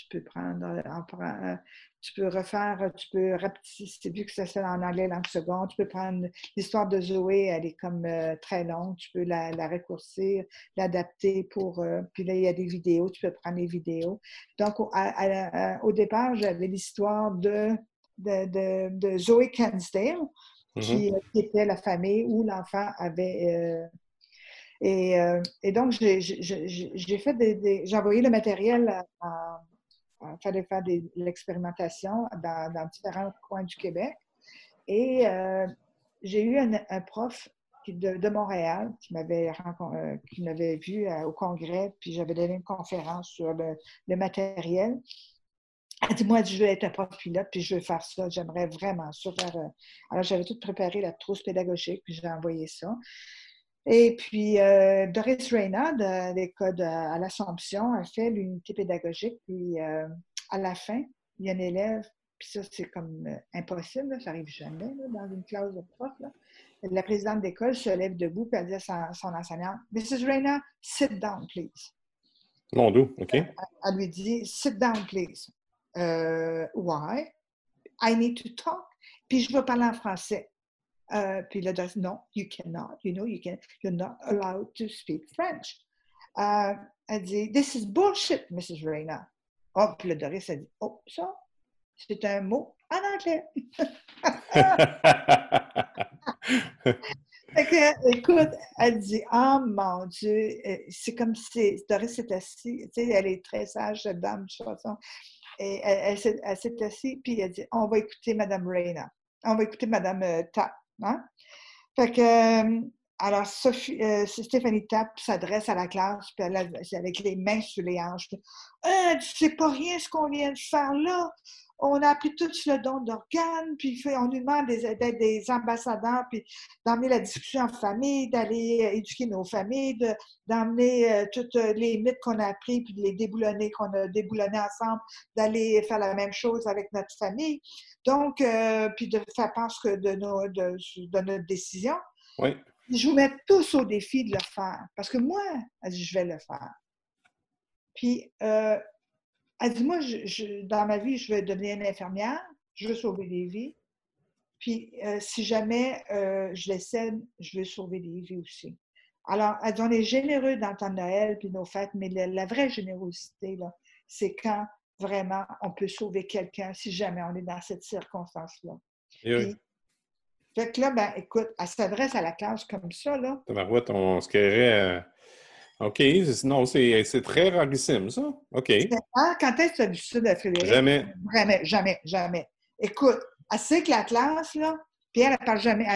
B: Tu peux prendre, euh, euh, tu peux refaire, tu peux rapetisser, vu que ça se fait en anglais langue seconde, tu peux prendre l'histoire de Zoé, elle est comme très longue, tu peux la, la raccourcir, l'adapter pour. puis là, il y a des vidéos, tu peux prendre les vidéos. Donc, au, départ, j'avais l'histoire de, de, de, de Zoé Cansdale Mm-hmm. Euh, qui, était la famille où l'enfant avait. Euh, et, euh, et, donc, j'ai fait des, j'ai envoyé le matériel fallait faire de l'expérimentation dans, différents coins du Québec. Et j'ai eu un, prof de, Montréal qui m'avait qui m'avait vu au congrès, puis j'avais donné une conférence sur le, matériel. Elle dit, moi, je veux être un prof pilote, puis je veux faire ça. J'aimerais vraiment ça. Euh, alors, j'avais tout préparé, la trousse pédagogique, puis j'ai envoyé ça. Et puis, euh, Doris Reyna, de l'école à l'Assomption, a fait l'unité pédagogique. Puis, euh, à la fin, il y a un élève, puis ça, c'est comme impossible, ça n'arrive jamais dans une classe de prof. La présidente d'école se lève debout, puis elle dit à son, son enseignant Mrs. Reyna, sit down, please.
A: Mon dos, OK. Elle,
B: elle lui dit Sit down, please. Euh, why? I need to talk. Puis je veux parler en français. Euh, puis là, dit, non, you cannot. You know, you can, you're not allowed to speak French. Euh, elle dit, this is bullshit, Mrs. Reyna. Oh, puis le Doris a dit, oh, ça, c'est un mot en anglais. fait que, écoute, elle dit, oh mon Dieu, c'est comme si Doris est assise, tu sais, elle est très sage, cette dame, de façon. Et elle, s'est assise, puis elle dit On va écouter Mme Reyna. On va écouter Mme euh, Tapp. Hein? Fait que, alors, Sophie, Stéphanie Tapp s'adresse à la classe, puis elle, avec les mains sur les hanches. Puis, ah, tu sais pas rien ce qu'on vient de faire là on a appris tout le don d'organes, puis on nous demande d'être des ambassadeurs, puis d'emmener la discussion en famille, d'aller euh, éduquer nos familles, d'emmener euh, toutes euh, les mythes qu'on a appris, puis de les déboulonner, qu'on a déboulonnés ensemble, d'aller faire la même chose avec notre famille. Donc, puis de faire part de, nos, de, notre décision.
A: Oui.
B: Je vous mets tous au défi de le faire, parce que moi, je vais le faire. Puis, elle dit, moi, je, dans ma vie, je veux devenir une infirmière, je veux sauver des vies. Puis, euh, si jamais euh, je l'essaie, je veux sauver des vies aussi. Alors, elle dit, on est généreux dans le temps de Noël puis nos fêtes, mais la, vraie générosité, là, c'est quand vraiment on peut sauver quelqu'un si jamais on est dans cette circonstance-là.
A: Oui.
B: Fait que là, ben, écoute, elle s'adresse à la classe comme ça, là.
A: Marouette, on se créerait OK. Non, c'est très rarissime, ça. OK.
B: Quand est-ce que tu as vu ça de Frédéric?
A: Jamais.
B: Jamais, jamais, jamais. Écoute, elle sait que la classe, là, puis elle, elle parle jamais.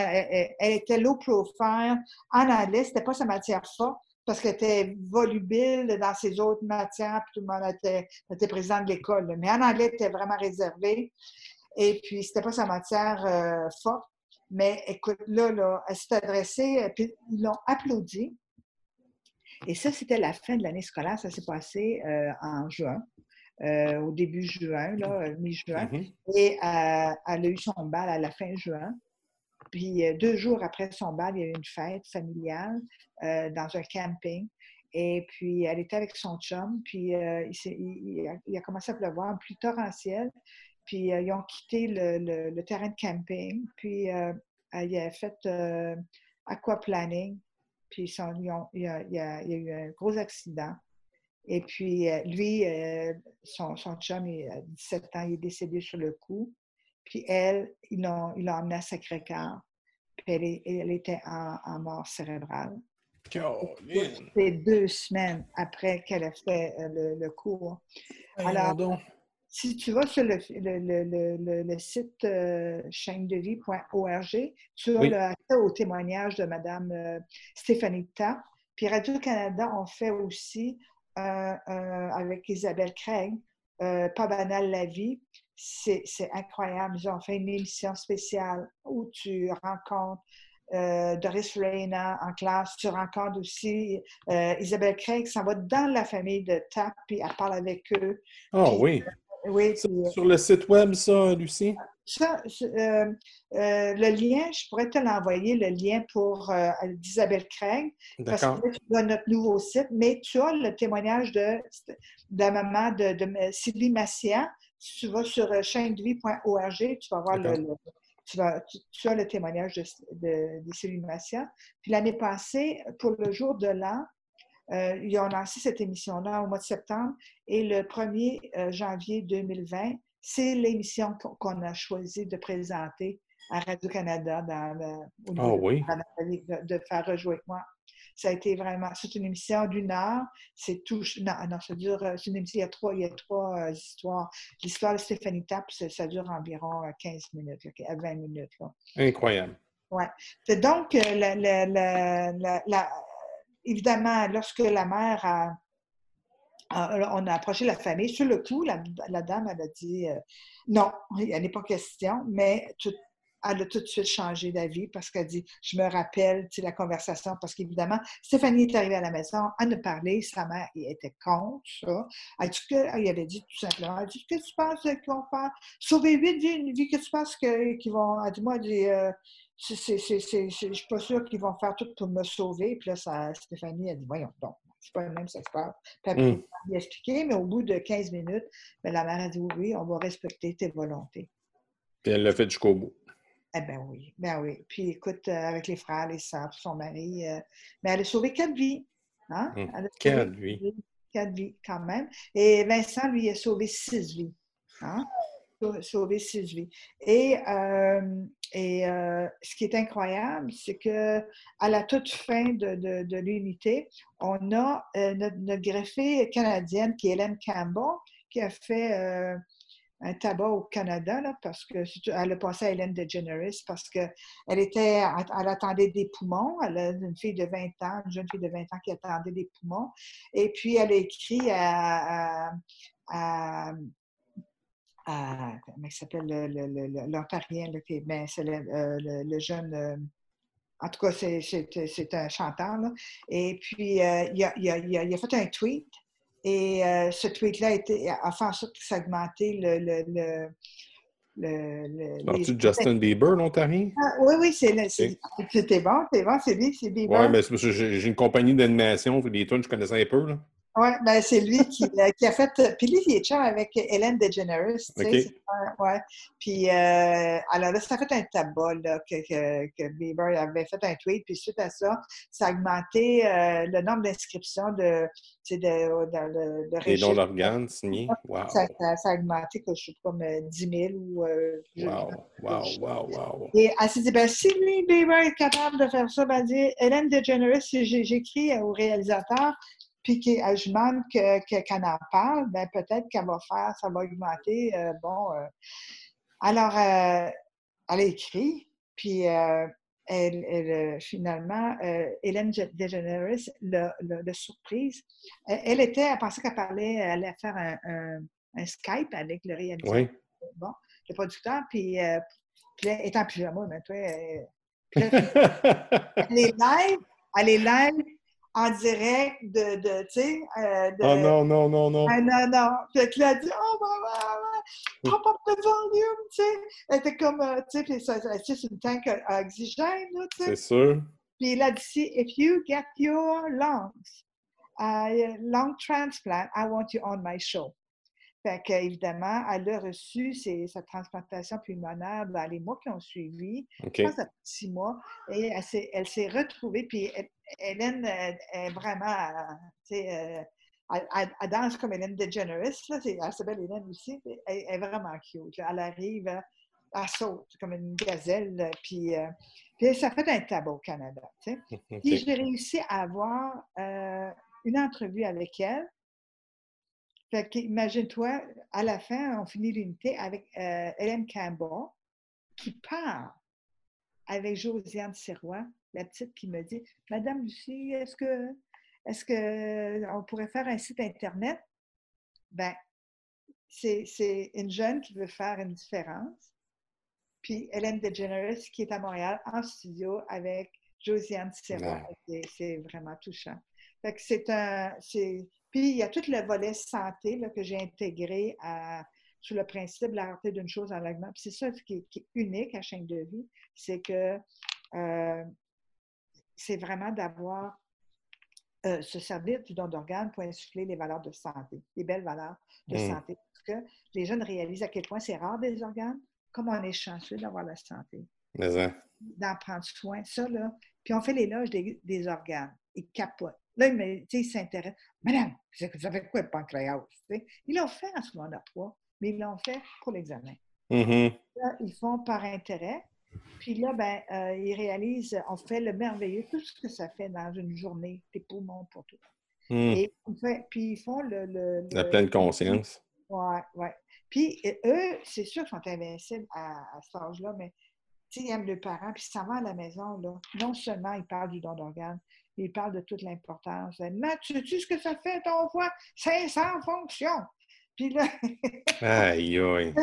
B: Elle, était low profile en anglais, c'était pas sa matière forte parce qu'elle était volubile dans ses autres matières, puis tout le monde était, était président de l'école. Mais en anglais, elle était vraiment réservée. Et puis, c'était pas sa matière euh, forte. Mais écoute, là, là, elle s'est adressée, puis ils l'ont applaudi. Et ça, c'était la fin de l'année scolaire. Ça s'est passé euh, en juin, euh, au début juin, là, euh, mi-juin. Mm-hmm. Et elle a eu son bal à la fin juin. Puis deux jours après son bal, il y a eu une fête familiale dans un camping. Et puis, elle était avec son chum, puis il, a, commencé à pleuvoir, un pluie torrentielle. Puis, ils ont quitté le, terrain de camping. Puis, il a fait aquaplaning puis il, y a, eu un gros accident. Et puis, euh, lui, euh, son, son chum, il a 17 ans, il est décédé sur le coup. Puis elle, ils l'ont emmené à Sacré-Cœur. Puis elle, était en, mort cérébrale. C'est deux semaines après qu'elle a fait euh, le, cours. Alors, si tu vas sur le, le, site euh, chaîne-de-vie.org, tu as accès au témoignage de Mme euh, Stéphanie Ta. Puis Radio-Canada, on fait aussi avec Isabelle Craig, euh, Pas banal la vie. C'est incroyable. Ils ont fait une émission spéciale où tu rencontres Doris Reina en classe. Tu rencontres aussi Isabelle Craig, ça va dans la famille de TAP, puis elle parle avec eux.
A: Oh oui.
B: Oui.
A: Euh, sur le site web, ça, Lucie?
B: Ça, euh, euh, le lien, je pourrais te l'envoyer, le lien pour d'Isabelle Craig, parce que tu as notre nouveau site, mais tu as le témoignage de, la maman de, Sylvie Massia. Si tu vas sur chaîne-de-vie.org, tu vas voir le, tu, tu, as le témoignage de, de Sylvie Massia. Puis l'année passée, pour le jour de l'an, euh, ils ont lancé cette émission-là au mois de septembre et le 1er euh, janvier 2020, c'est l'émission qu'on a choisi de présenter à Radio-Canada dans
A: oh, oui.
B: de, faire rejouer moi. Ça a été vraiment, c'est une émission d'une heure. C'est tout, non, non, ça dure, euh, c'est une émission, il y a trois, il y a trois histoires. L'histoire de Stéphanie Tapp, ça, dure environ 15 minutes, 20 minutes.
A: Incroyable.
B: Ouais. Donc la, la évidemment, lorsque la mère a, on a approché la famille, sur le coup, la, dame, elle a dit euh, non, il n'y a pas question, mais elle a tout de suite changé d'avis parce qu'elle dit Je me rappelle la conversation, parce qu'évidemment, Stéphanie est arrivée à la maison, à nous parler, sa mère était contre ça. Elle, dit que, elle avait dit tout simplement elle dit, Qu'est-ce que tu penses qu'ils vont faire Sauver huit une vie, que tu penses qu'ils vont. Elle dit Moi, elle dit, euh, je ne suis pas sûre qu'ils vont faire tout pour me sauver. Puis là, ça, Stéphanie a dit, voyons donc, c'est pas le même, ça se passe. Puis elle mm. lui expliquer, mais au bout de 15 minutes, ben, la mère a dit, oui, on va respecter tes volontés.
A: Puis elle l'a fait jusqu'au bout.
B: Eh bien oui, ben oui. Puis écoute, euh, avec les frères, les sœurs, son mari, euh, mais elle a sauvé quatre vies. Hein?
A: Mm. quatre vies.
B: Quatre vies, quand même. Et Vincent, lui, a sauvé six vies. Hein? Sauver six vies. Et, euh, et euh, ce qui est incroyable, c'est que à la toute fin de, de, l'unité, on a euh, notre, greffée canadienne qui est Hélène Campbell, qui a fait un tabac au Canada, là, parce que elle a passé à Hélène DeGeneres parce qu'elle était, elle attendait des poumons. Elle a une fille de 20 ans, une jeune fille de 20 ans qui attendait des poumons. Et puis, elle a écrit à, comment il s'appelle, l'Ontarien, ben, c'est le, jeune, euh, en tout cas, c'est un chanteur. Là. Et puis, euh, il, a, il, a, il, a, fait un tweet et euh, ce tweet-là a, fait en sorte que ça a augmenté le. le, le,
A: le, Justin Bieber, l'Ontario?
B: Ah, oui, oui, c'était bon, c'est bon, c'est lui, c'est Bieber.
A: Oui, mais j'ai une compagnie d'animation, les tunes, je connaissais un peu. Là.
B: Oui, ben c'est lui qui, euh, qui, a fait. Puis lui, il est chum avec Hélène DeGeneres. Tu sais, ouais. Puis euh, alors là, ça a fait un tabac là, que, que, que, Bieber avait fait un tweet. Puis suite à ça, ça a augmenté euh, le nombre d'inscriptions de, de, de, de,
A: Les dons d'organes signés? Wow.
B: Ça, ça, a augmenté, que je sais pas, 10 000 ou. Euh,
A: wow, wow, wow, wow.
B: Et elle s'est dit, ben, si lui, Bieber est capable de faire ça, ben, dit, Hélène DeGeneres, j'écris au réalisateur, puis qu'elle demande qu'elle en parle, ben peut-être qu'elle va faire, ça va augmenter. Euh, bon, euh. alors, euh, elle a écrit, puis elle, finalement, Hélène DeGeneres l'a surprise. Elle, était, elle pensait qu'elle parlait, elle allait faire un, Skype avec le réalisateur, bon, le producteur, puis, puis elle est en pyjama, mais toi, elle, elle est live, elle est live, en direct de, de tu sais, euh, de...
A: Oh non, non, non, non.
B: Ah, non, non. Fait que là, elle dit, oh, maman, pop up the volume, tu sais. Elle était comme, euh, tu sais, c'est une tank à oxygène, là, tu sais.
A: C'est sûr.
B: Puis là, dit, if you get your lungs, uh, lung transplant, I want you on my show. Fait qu'évidemment, elle a reçu sa transplantation pulmonaire dans les mois qui ont suivi, je pense à six mois, et elle s'est retrouvée, puis Hélène est vraiment, tu sais, euh, elle, danse comme Hélène DeGeneres, là, elle s'appelle Hélène aussi, elle, est vraiment cute. Elle arrive, elle saute comme une gazelle, puis, euh, puis ça fait un tabac au Canada. Tu sais. Puis j'ai réussi à avoir euh, une entrevue avec elle, fait imagine-toi, à la fin, on finit l'unité avec euh, Hélène Campbell qui parle avec Josiane Serrois, la petite qui me dit Madame Lucie, est-ce que est-ce qu'on pourrait faire un site Internet? Ben, c'est une jeune qui veut faire une différence. Puis Hélène DeGeneres qui est à Montréal en studio avec Josiane Serrois. C'est vraiment touchant. Fait que c'est un. Puis, il y a tout le volet santé là, que j'ai intégré à, sous le principe de la rareté d'une chose en l'augment. c'est ça qui est, unique à chaîne de vie, c'est que euh, c'est vraiment d'avoir euh, se servir du don d'organes pour insuffler les valeurs de santé, les belles valeurs de mmh. santé. Parce que les jeunes réalisent à quel point c'est rare des organes, comme on est chanceux d'avoir la santé. D'en prendre soin. Ça, là. Puis on fait l'éloge des, des organes. Ils capotent. Là, il s'intéresse. Madame, ça fait quoi le pancréas? Ils l'ont fait en secondaire 3, mais ils l'ont fait pour l'examen.
A: Mm-hmm.
B: Ils font par intérêt. Puis là, ben, euh, ils réalisent, on fait le merveilleux, tout ce que ça fait dans une journée, tes poumons pour tout.
A: Mm.
B: Et puis ils font le.
A: La pleine conscience.
B: Oui, oui. Puis eux, c'est sûr qu'ils sont invincibles à, à cet âge-là, mais ils aiment le parent, puis ça va à la maison, là, non seulement ils parlent du don d'organes, il parle de toute l'importance. Mais tu sais ce que ça fait ton foie? 500 fonctions. Puis là.
A: aïe, aïe.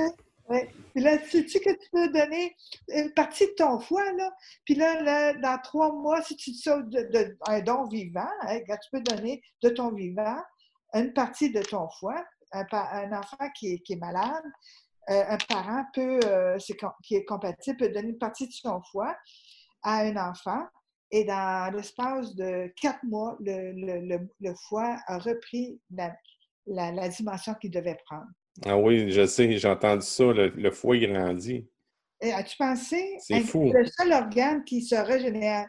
B: Ouais. Puis là, sais-tu que tu peux donner une partie de ton foie, là? Puis là, dans trois mois, si tu sautes de, un don vivant, hein, tu peux donner de ton vivant une partie de ton foie. Un, un enfant qui est, qui est malade, euh, un parent peut, euh, qui est compatible peut donner une partie de son foie à un enfant et dans l'espace de quatre mois, le, foie a repris la, dimension qu'il devait prendre.
A: Ah oui, je sais, j'ai entendu ça, le, foie grandit.
B: As-tu pensé?
A: C'est fou.
B: Le seul organe qui se régénère.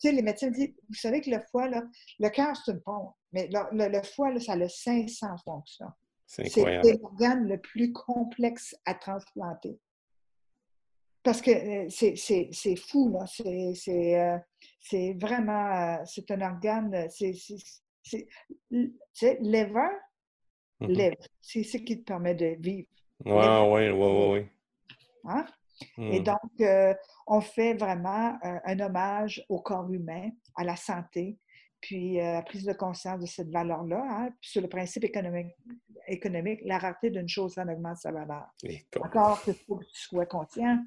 B: C'est les médecins disent, vous savez que le foie, là, le cœur, c'est une pompe, mais le, foie, ça a 500 fonctions.
A: C'est
B: C'est l'organe le plus complexe à transplanter. Parce que euh, c'est fou, là. C'est euh, vraiment, euh, c'est un organe, c'est, lever, mm-hmm. c'est ce qui te permet de vivre.
A: Oui, oui, oui, oui.
B: Et hmm. donc, on fait vraiment un hommage au corps humain, à la santé, puis la prise de conscience de cette valeur-là, hein, sur le principe économique, économique la rareté d'une chose, ça augmente sa valeur. Encore qu'il faut que tu sois conscient.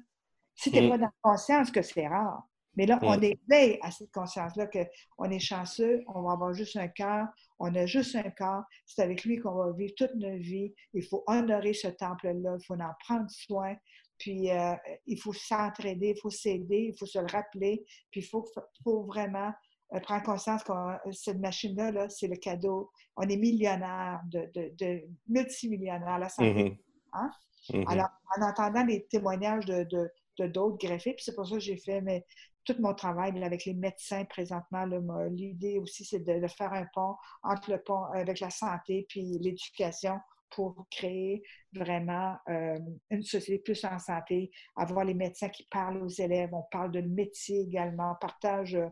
B: Si tu n'es pas dans la conscience que c'est rare, mais là, on éveille à cette conscience-là qu'on est chanceux, on va avoir juste un cœur, on a juste un corps, c'est avec lui qu'on va vivre toute notre vie. Il faut honorer ce temple-là, il faut en prendre soin, puis euh, il faut s'entraider, il faut s'aider, il faut se le rappeler, puis il faut, faut vraiment euh, prendre conscience que cette machine-là, c'est le cadeau. On est millionnaire, de, de, multimillionnaire, la santé. Mm-hmm. Hein? Mm-hmm. Alors, en entendant les témoignages de, d'autres greffés. Puis c'est pour ça que j'ai fait mais, tout mon travail avec les médecins présentement. L'idée aussi, c'est de, faire un pont entre le pont avec la santé puis l'éducation pour créer vraiment euh, une société plus en santé, avoir les médecins qui parlent aux élèves. On parle de métier également. On partage euh,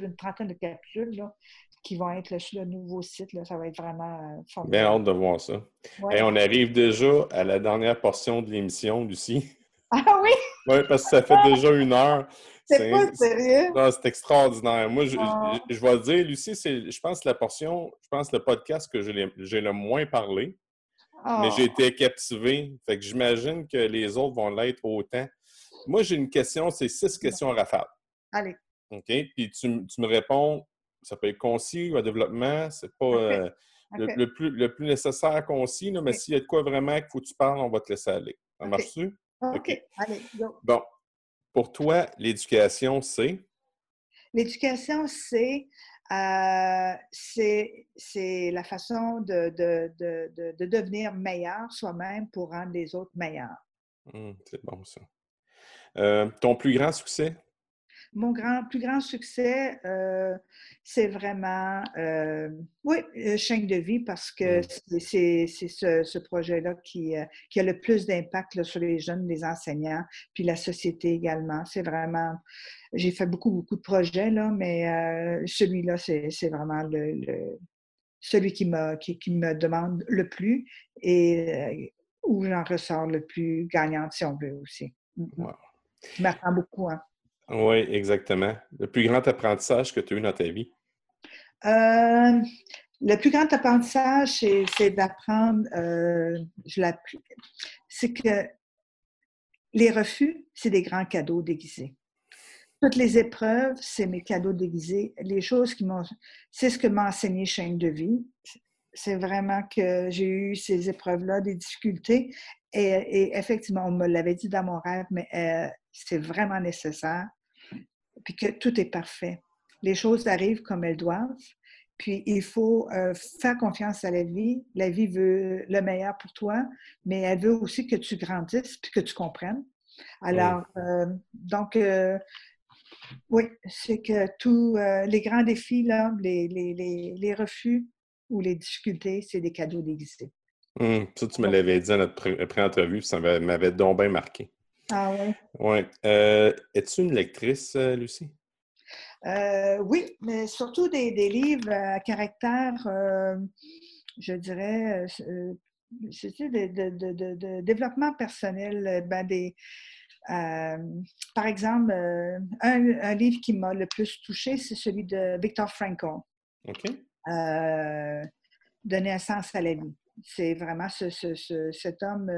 B: une trentaine de capsules qui vont être sur le nouveau site. Là. Ça va être vraiment euh,
A: formidable. Bien hâte de voir ça. Et on arrive déjà à la dernière portion de l'émission, Lucie.
B: Ah oui?
A: Oui, parce que ça fait déjà une heure.
B: C'est pas sérieux?
A: c'est extraordinaire. Moi, je, ah. je, vais te dire, Lucie, c'est, je pense, la portion, je pense, le podcast que j'ai le moins parlé. Mais j'ai ah. été captivé. Fait que j'imagine que les autres vont l'être autant. Moi, j'ai une question, c'est six questions à rafale.
B: Allez.
A: OK? Puis tu, me réponds, ça peut être concis ou à développement, c'est pas euh, Le, plus, le plus nécessaire concis, mais s'il y a de quoi vraiment qu'il faut que tu parles, on va te laisser aller. Ça marche-tu?
B: OK. Allez, go.
A: Bon. Pour toi, l'éducation, c'est?
B: L'éducation, c'est euh, c'est la façon de, de, de, de devenir meilleur soi-même pour rendre les autres meilleurs.
A: Hum, c'est bon, ça. Euh, ton plus grand succès?
B: Mon grand, plus grand succès, euh, c'est vraiment, euh, oui, chaîne de vie parce que c'est ce, projet-là qui, euh, qui, a le plus d'impact sur les jeunes, les enseignants, puis la société également. C'est vraiment, j'ai fait beaucoup, beaucoup de projets, là, mais celui-là, c'est vraiment le, celui qui, qui, qui, me demande le plus et où j'en ressors le plus gagnante, si on veut aussi. Mmh, mmh. Wow. Je m'attends beaucoup. Hein.
A: Oui, exactement. Le plus grand apprentissage que tu as eu dans ta vie?
B: Euh, le plus grand apprentissage, c'est d'apprendre, euh, c'est que les refus, c'est des grands cadeaux déguisés. Toutes les épreuves, c'est mes cadeaux déguisés. Les choses qui m'ont. C'est ce que m'a enseigné Chaîne de vie. C'est vraiment que j'ai eu ces épreuves-là, des difficultés. Et, effectivement, on me l'avait dit dans mon rêve, mais euh, c'est vraiment nécessaire, puis que tout est parfait. Les choses arrivent comme elles doivent, puis il faut euh, faire confiance à la vie. La vie veut le meilleur pour toi, mais elle veut aussi que tu grandisses puis que tu comprennes. Alors, euh, donc, oui, c'est que tous les grands défis, là, les, les, les, refus ou les difficultés, c'est des cadeaux déguisés.
A: Hum, ça, tu me l'avais dit à notre pré-entrevue, ça m'avait donc bien marqué.
B: Ah oui?
A: Oui. Euh, es-tu une lectrice, euh, Lucie?
B: Euh, oui, mais surtout des, livres à caractère, je dirais, c'est de, de, développement personnel. Ben des, par exemple, un, livre qui m'a le plus touché, c'est celui de Victor Frankl.
A: OK.
B: Donner un sens à la vie. C'est vraiment ce, cet homme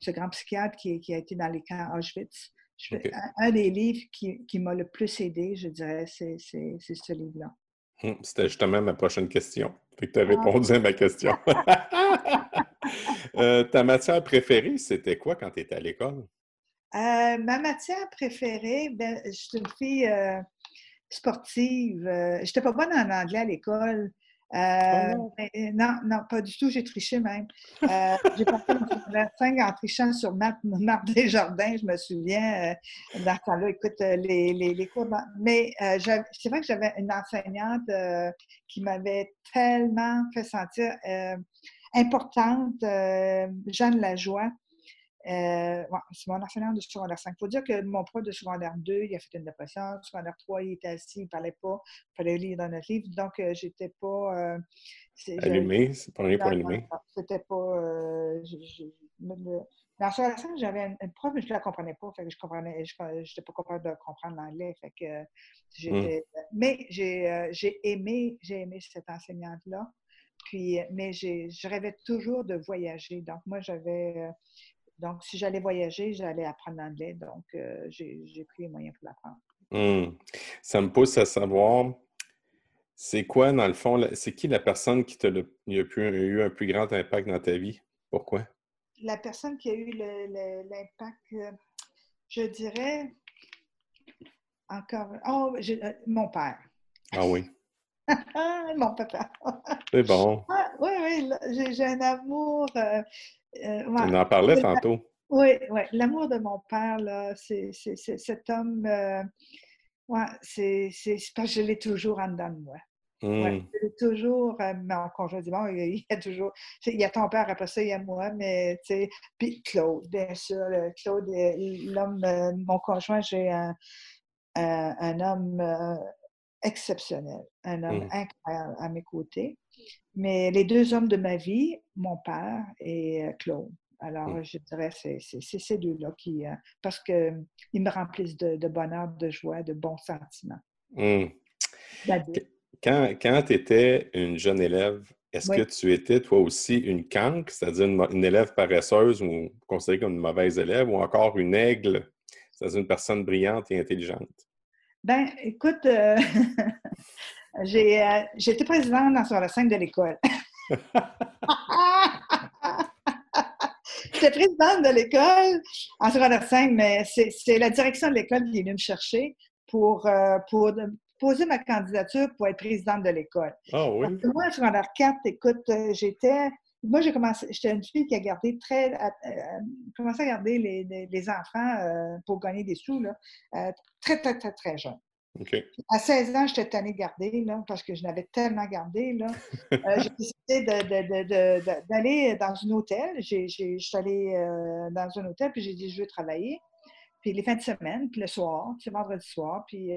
B: ce grand psychiatre qui, a été dans les camps Auschwitz. un, des livres qui, m'a le plus aidé, je dirais, c'est ce livre-là.
A: Hum, c'était justement ma prochaine question. tu as ah. répondu à ma question. Euh, ta matière préférée, c'était quoi quand tu étais à l'école?
B: Euh, ma matière préférée, ben, je suis une fille euh, sportive. je n'étais pas bonne en anglais à l'école. Euh, euh, non, non, pas du tout. J'ai triché même. Euh, j'ai passé mon 5 en trichant sur Marc, Marc Desjardins, je me souviens. dans ce temps-là, écoute, les, les, les cours. Mais c'est vrai que j'avais une enseignante qui m'avait tellement fait sentir importante, Jeanne Lajoie. Euh, c'est mon enseignant de secondaire 5. Il faut dire que mon prof de secondaire 2, il a fait une dépression. Secondaire 3, il était assis, il ne parlait pas. Il fallait lire dans notre livre. Donc, je j'étais pas.
A: allumé, c'est pas rien pour allumer.
B: C'était pas. Dans secondaire 5, j'avais une, prof, mais je ne la comprenais pas. Fait que je comprenais, je n'étais pas capable de comprendre l'anglais. Fait que mmh. Mais j'ai aimé, j'ai aimé cette enseignante-là. Puis, mais je rêvais toujours de voyager. Donc, moi, j'avais. Donc, si j'allais voyager, j'allais apprendre l'anglais. Donc, j'ai pris les moyens pour l'apprendre.
A: Mmh. Ça me pousse à savoir, c'est quoi, dans le fond, c'est qui la personne qui t'a a eu un plus grand impact dans ta vie? Pourquoi?
B: La personne qui a eu l'impact, je dirais, encore. Oh, mon père.
A: Ah oui.
B: Mon papa.
A: C'est bon.
B: Ah, oui, oui, j'ai un amour. Euh,
A: euh, On en parlait tantôt.
B: Oui, oui. L'amour de mon père, c'est cet homme. Euh, ouais, c'est parce que je l'ai toujours en dedans de moi. Ouais, hmm. je l'ai toujours, mon conjoint dit, bon, il y a toujours, il y a ton père, après ça, il y a moi, mais tu sais, puis Claude, bien sûr, Claude, l'homme, mon conjoint, j'ai un, un, un, homme exceptionnel, un homme mmh. incroyable à mes côtés. Mais les deux hommes de ma vie, mon père et euh, Claude. Alors, je dirais, c'est ces deux-là qui, euh, parce qu'ils me remplissent de, bonheur, de joie, de bons sentiments.
A: Mmh. Quand, quand tu étais une jeune élève, est-ce que tu étais toi aussi une canque, c'est-à-dire une, élève paresseuse ou considérée comme une mauvaise élève, ou encore une aigle, c'est-à-dire une personne brillante et intelligente?
B: Ben, écoute, euh, j'ai, euh, été présidente dans sur la scène de l'école. J'étais présidente de l'école en secondaire 5, mais c'est, la direction de l'école qui est venue me chercher pour, euh, pour poser ma candidature pour être présidente de l'école.
A: Ah oui?
B: moi, en secondaire 4, écoute, j'étais moi, j'ai commencé, j'étais une fille qui a gardé très, euh, commencé à garder les, les, enfants euh, pour gagner des sous, là, euh, très, très, très, très jeune. À 16 ans, j'étais tannée de garder, là, parce que je n'avais tellement gardé. Là. j'ai décidé d'aller dans un hôtel. Je suis allée dans un hôtel, puis j'ai dit, je veux travailler. Puis les fins de semaine, puis le soir, c'est vendredi soir. Puis,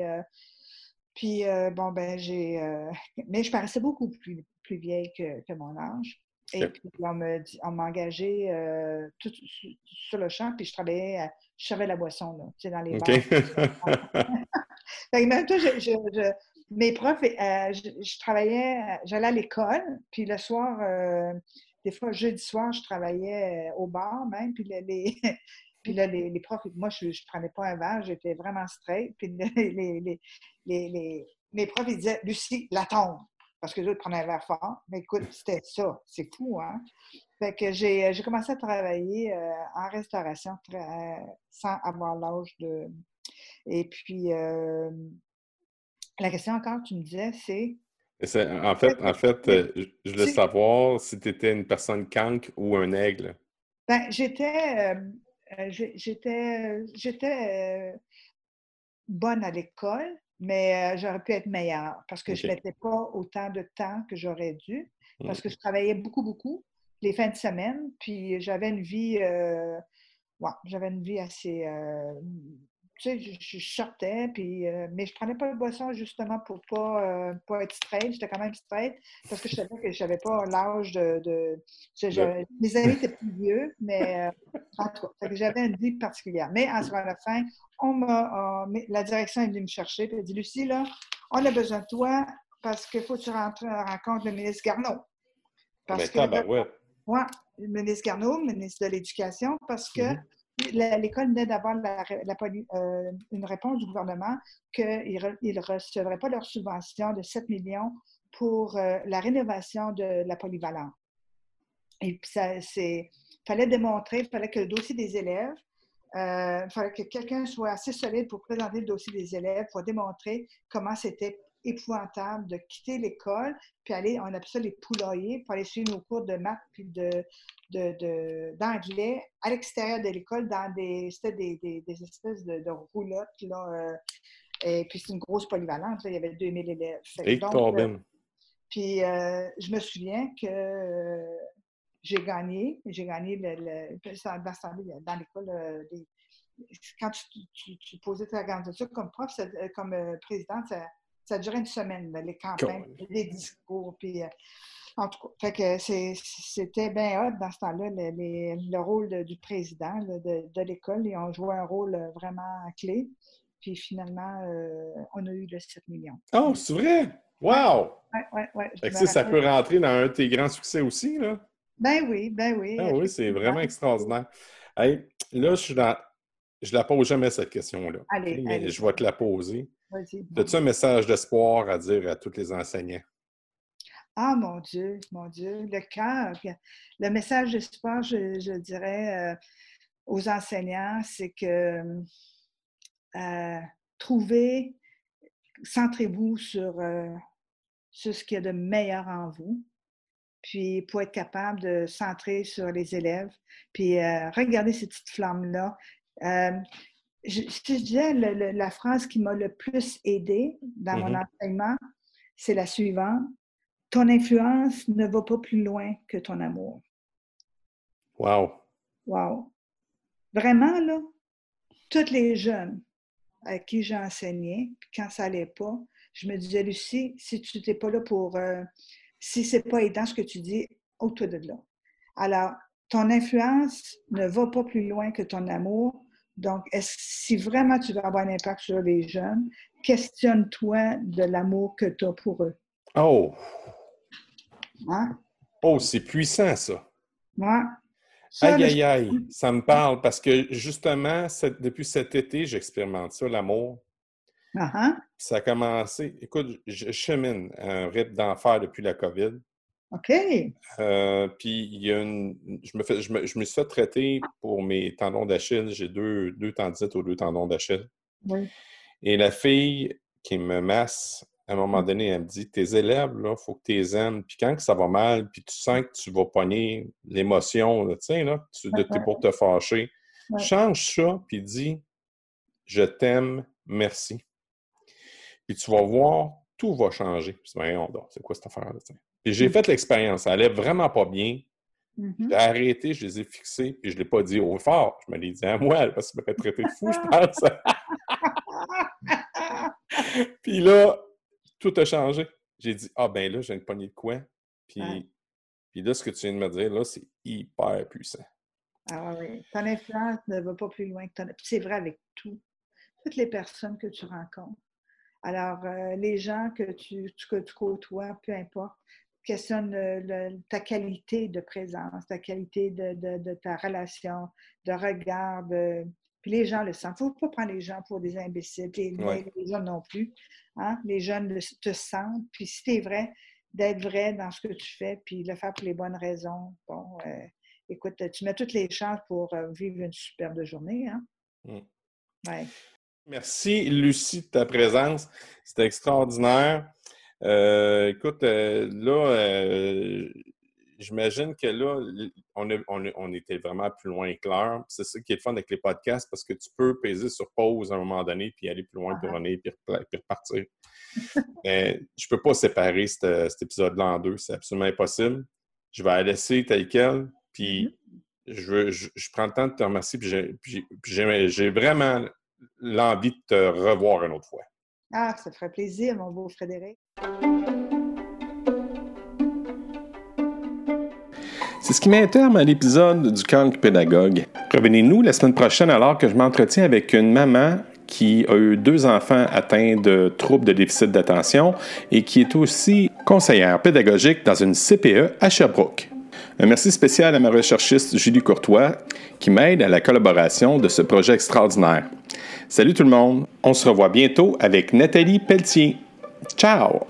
B: puis bon, ben, j'ai. mais je paraissais beaucoup plus, plus vieille que, que mon âge. Et puis, on m'a engagé euh, tout, sur le champ, puis je travaillais, je servais la boisson, là, tu sais, dans les bars. même toi, mes profs, euh, je, travaillais, j'allais à l'école, puis le soir, euh, des fois, jeudi soir, je travaillais au bar même, puis les, puis là, les, les, profs, moi, je ne prenais pas un verre, j'étais vraiment straight, puis les, les, les profs, ils disaient, Lucie, la tombe parce que je prenais un verre fort. Mais écoute, c'était ça. C'est fou, hein? Fait que j'ai, euh, commencé à travailler euh, en restauration sans avoir l'âge de. Et puis, euh, la question encore tu me disais, c'est.
A: En fait, en fait je voulais savoir si tu étais une personne cancre ou un aigle.
B: Ben, j'étais. j'étais. J'étais bonne à l'école, mais euh, j'aurais pu être meilleure parce que je ne mettais pas autant de temps que j'aurais dû, parce que je travaillais beaucoup, beaucoup les fins de semaine, puis j'avais une vie, euh, j'avais une vie assez, euh, tu sais, je, sortais, puis, mais je prenais pas de boisson justement pour pas, pas être straight. J'étais quand même straight parce que je savais que je n'avais pas l'âge de. de, mes amis étaient plus vieux, mais en tout cas, j'avais une vie particulière. Mais en la fin, on m'a, la direction est venue me chercher et elle a dit Lucie, là, on a besoin de toi parce qu'il faut que tu rentres en rencontre le ministre Garneau.
A: Parce que, ben ouais.
B: le ministre Garneau, le ministre de l'Éducation, parce que mm-hmm. L'école venait d'avoir euh, une réponse du gouvernement qu'ils ne recevraient pas leur subvention de 7 millions pour euh, la rénovation de la polyvalente. Et puis, c'est, fallait démontrer, il fallait que le dossier des élèves euh, il fallait que quelqu'un soit assez solide pour présenter le dossier des élèves, pour démontrer comment c'était épouvantable de quitter l'école, puis aller, on appelle ça les poulaillers, pour aller suivre nos cours de maths puis de, d'anglais à l'extérieur de l'école, dans des, c'était des, des, espèces de, roulottes. Là, euh, et puis c'est une grosse polyvalente, il y avait 2000 élèves.
A: Et donc, euh,
B: puis je me souviens que j'ai gagné. J'ai gagné le, dans l'école. Euh, quand tu, posais ta candidature comme prof, euh, comme euh, président, ça, ça, durait une semaine, les campagnes, les discours. Puis, en tout cas, que c'était bien hot dans ce temps-là, le, rôle du président de, l'école. Ils ont joué un rôle vraiment clé. Puis finalement, on a eu le 7 millions.
A: Oh, c'est vrai? Wow!
B: Oui, oui, oui.
A: ça peut rentrer dans un de tes grands succès aussi, là?
B: Ben oui, ben oui.
A: Ben oui, c'est vraiment extraordinaire. là, je, la... je la pose jamais cette question-là.
B: Allez,
A: mais je vais te la poser. As-tu un message d'espoir à dire à tous les enseignants?
B: Ah, mon Dieu, mon Dieu, le cœur. Le message d'espoir, je, dirais euh, aux enseignants, c'est que euh, trouvez, centrez-vous sur, euh, sur ce qu'il y a de meilleur en vous puis pour être capable de centrer sur les élèves, puis regarder ces petites flammes-là. Je, je, disais, la phrase qui m'a le plus aidé dans mon mm-hmm. enseignement, c'est la suivante. Ton influence ne va pas plus loin que ton amour.
A: Wow.
B: Wow. Vraiment, là, tous les jeunes à qui j'ai enseigné, quand ça n'allait pas, je me disais, Lucie, si tu n'étais pas là pour euh, si ce n'est pas aidant ce que tu dis, ôte-toi de là. Alors, ton influence ne va pas plus loin que ton amour. Donc, si vraiment tu veux avoir un impact sur les jeunes, questionne-toi de l'amour que tu as pour eux.
A: Oh!
B: Hein?
A: Oh, c'est puissant, ça.
B: Ouais.
A: aïe, aïe, aïe, ça me parle parce que justement, depuis cet été, j'expérimente ça, l'amour.
B: Uh-huh.
A: Ça a commencé. Écoute, je chemine un rythme d'enfer depuis la COVID.
B: OK.
A: Euh, puis, il y a une. Je me, fais, je, me, je me suis fait traiter pour mes tendons d'Achille. J'ai deux, deux tendinites aux deux tendons d'Achille.
B: Oui.
A: Et la fille qui me masse, à un moment donné, elle me dit Tes élèves, il faut que tu les aimes. Puis quand ça va mal, puis tu sens que tu vas pogner l'émotion, tu sais, là, tu es pour te fâcher, change ça, puis dis Je t'aime, merci. Puis tu vas voir, tout va changer. c'est quoi cette affaire-là? Puis j'ai fait l'expérience. Ça allait vraiment pas bien.
B: Mm-hmm.
A: J'ai arrêté, je les ai fixés, puis je ne l'ai pas dit au fort. Je me l'ai dit à moi, parce que je m'aurait traité de fou, je pense. puis là, tout a changé. J'ai dit, ah ben là, j'ai une poignée de quoi? Puis, puis là, ce que tu viens de me dire, là, c'est hyper puissant.
B: Ah oui, ton influence ne va pas plus loin que ton... C'est vrai avec tout. Toutes les personnes que tu rencontres. Alors, euh, les gens que tu, que tu côtoies, peu importe, questionnent ta qualité de présence, ta qualité de, ta relation, de regard. Puis les gens le sentent. Il ne faut pas prendre les gens pour des imbéciles, les, les hommes non plus. Hein. Les jeunes te sentent. Puis si tu vrai, d'être vrai dans ce que tu fais, puis le faire pour les bonnes raisons. Bon, euh, écoute, tu mets toutes les chances pour euh, vivre une superbe journée. Hein?
A: Mm. Merci, Lucie, de ta présence. C'était extraordinaire. Euh, écoute, euh, là, euh, j'imagine que là, on, était vraiment plus loin clair. C'est ça qui est le fun avec les podcasts parce que tu peux peser sur pause à un moment donné puis aller plus loin, puis revenir, puis, repartir. Mais je ne peux pas séparer cet, épisode-là en deux. C'est absolument impossible. Je vais la laisser tel quel. Puis mm-hmm. je, je, prends le temps de te remercier. Puis j'ai vraiment l'envie de te revoir une autre fois.
B: Ah, ça ferait plaisir, mon beau Frédéric.
A: C'est ce qui met un terme à l'épisode du camp pédagogue. Revenez-nous la semaine prochaine alors que je m'entretiens avec une maman qui a eu deux enfants atteints de troubles de déficit d'attention et qui est aussi conseillère pédagogique dans une CPE à Sherbrooke. Un merci spécial à ma recherchiste Julie Courtois qui m'aide à la collaboration de ce projet extraordinaire. Salut tout le monde, on se revoit bientôt avec Nathalie Pelletier. Ciao!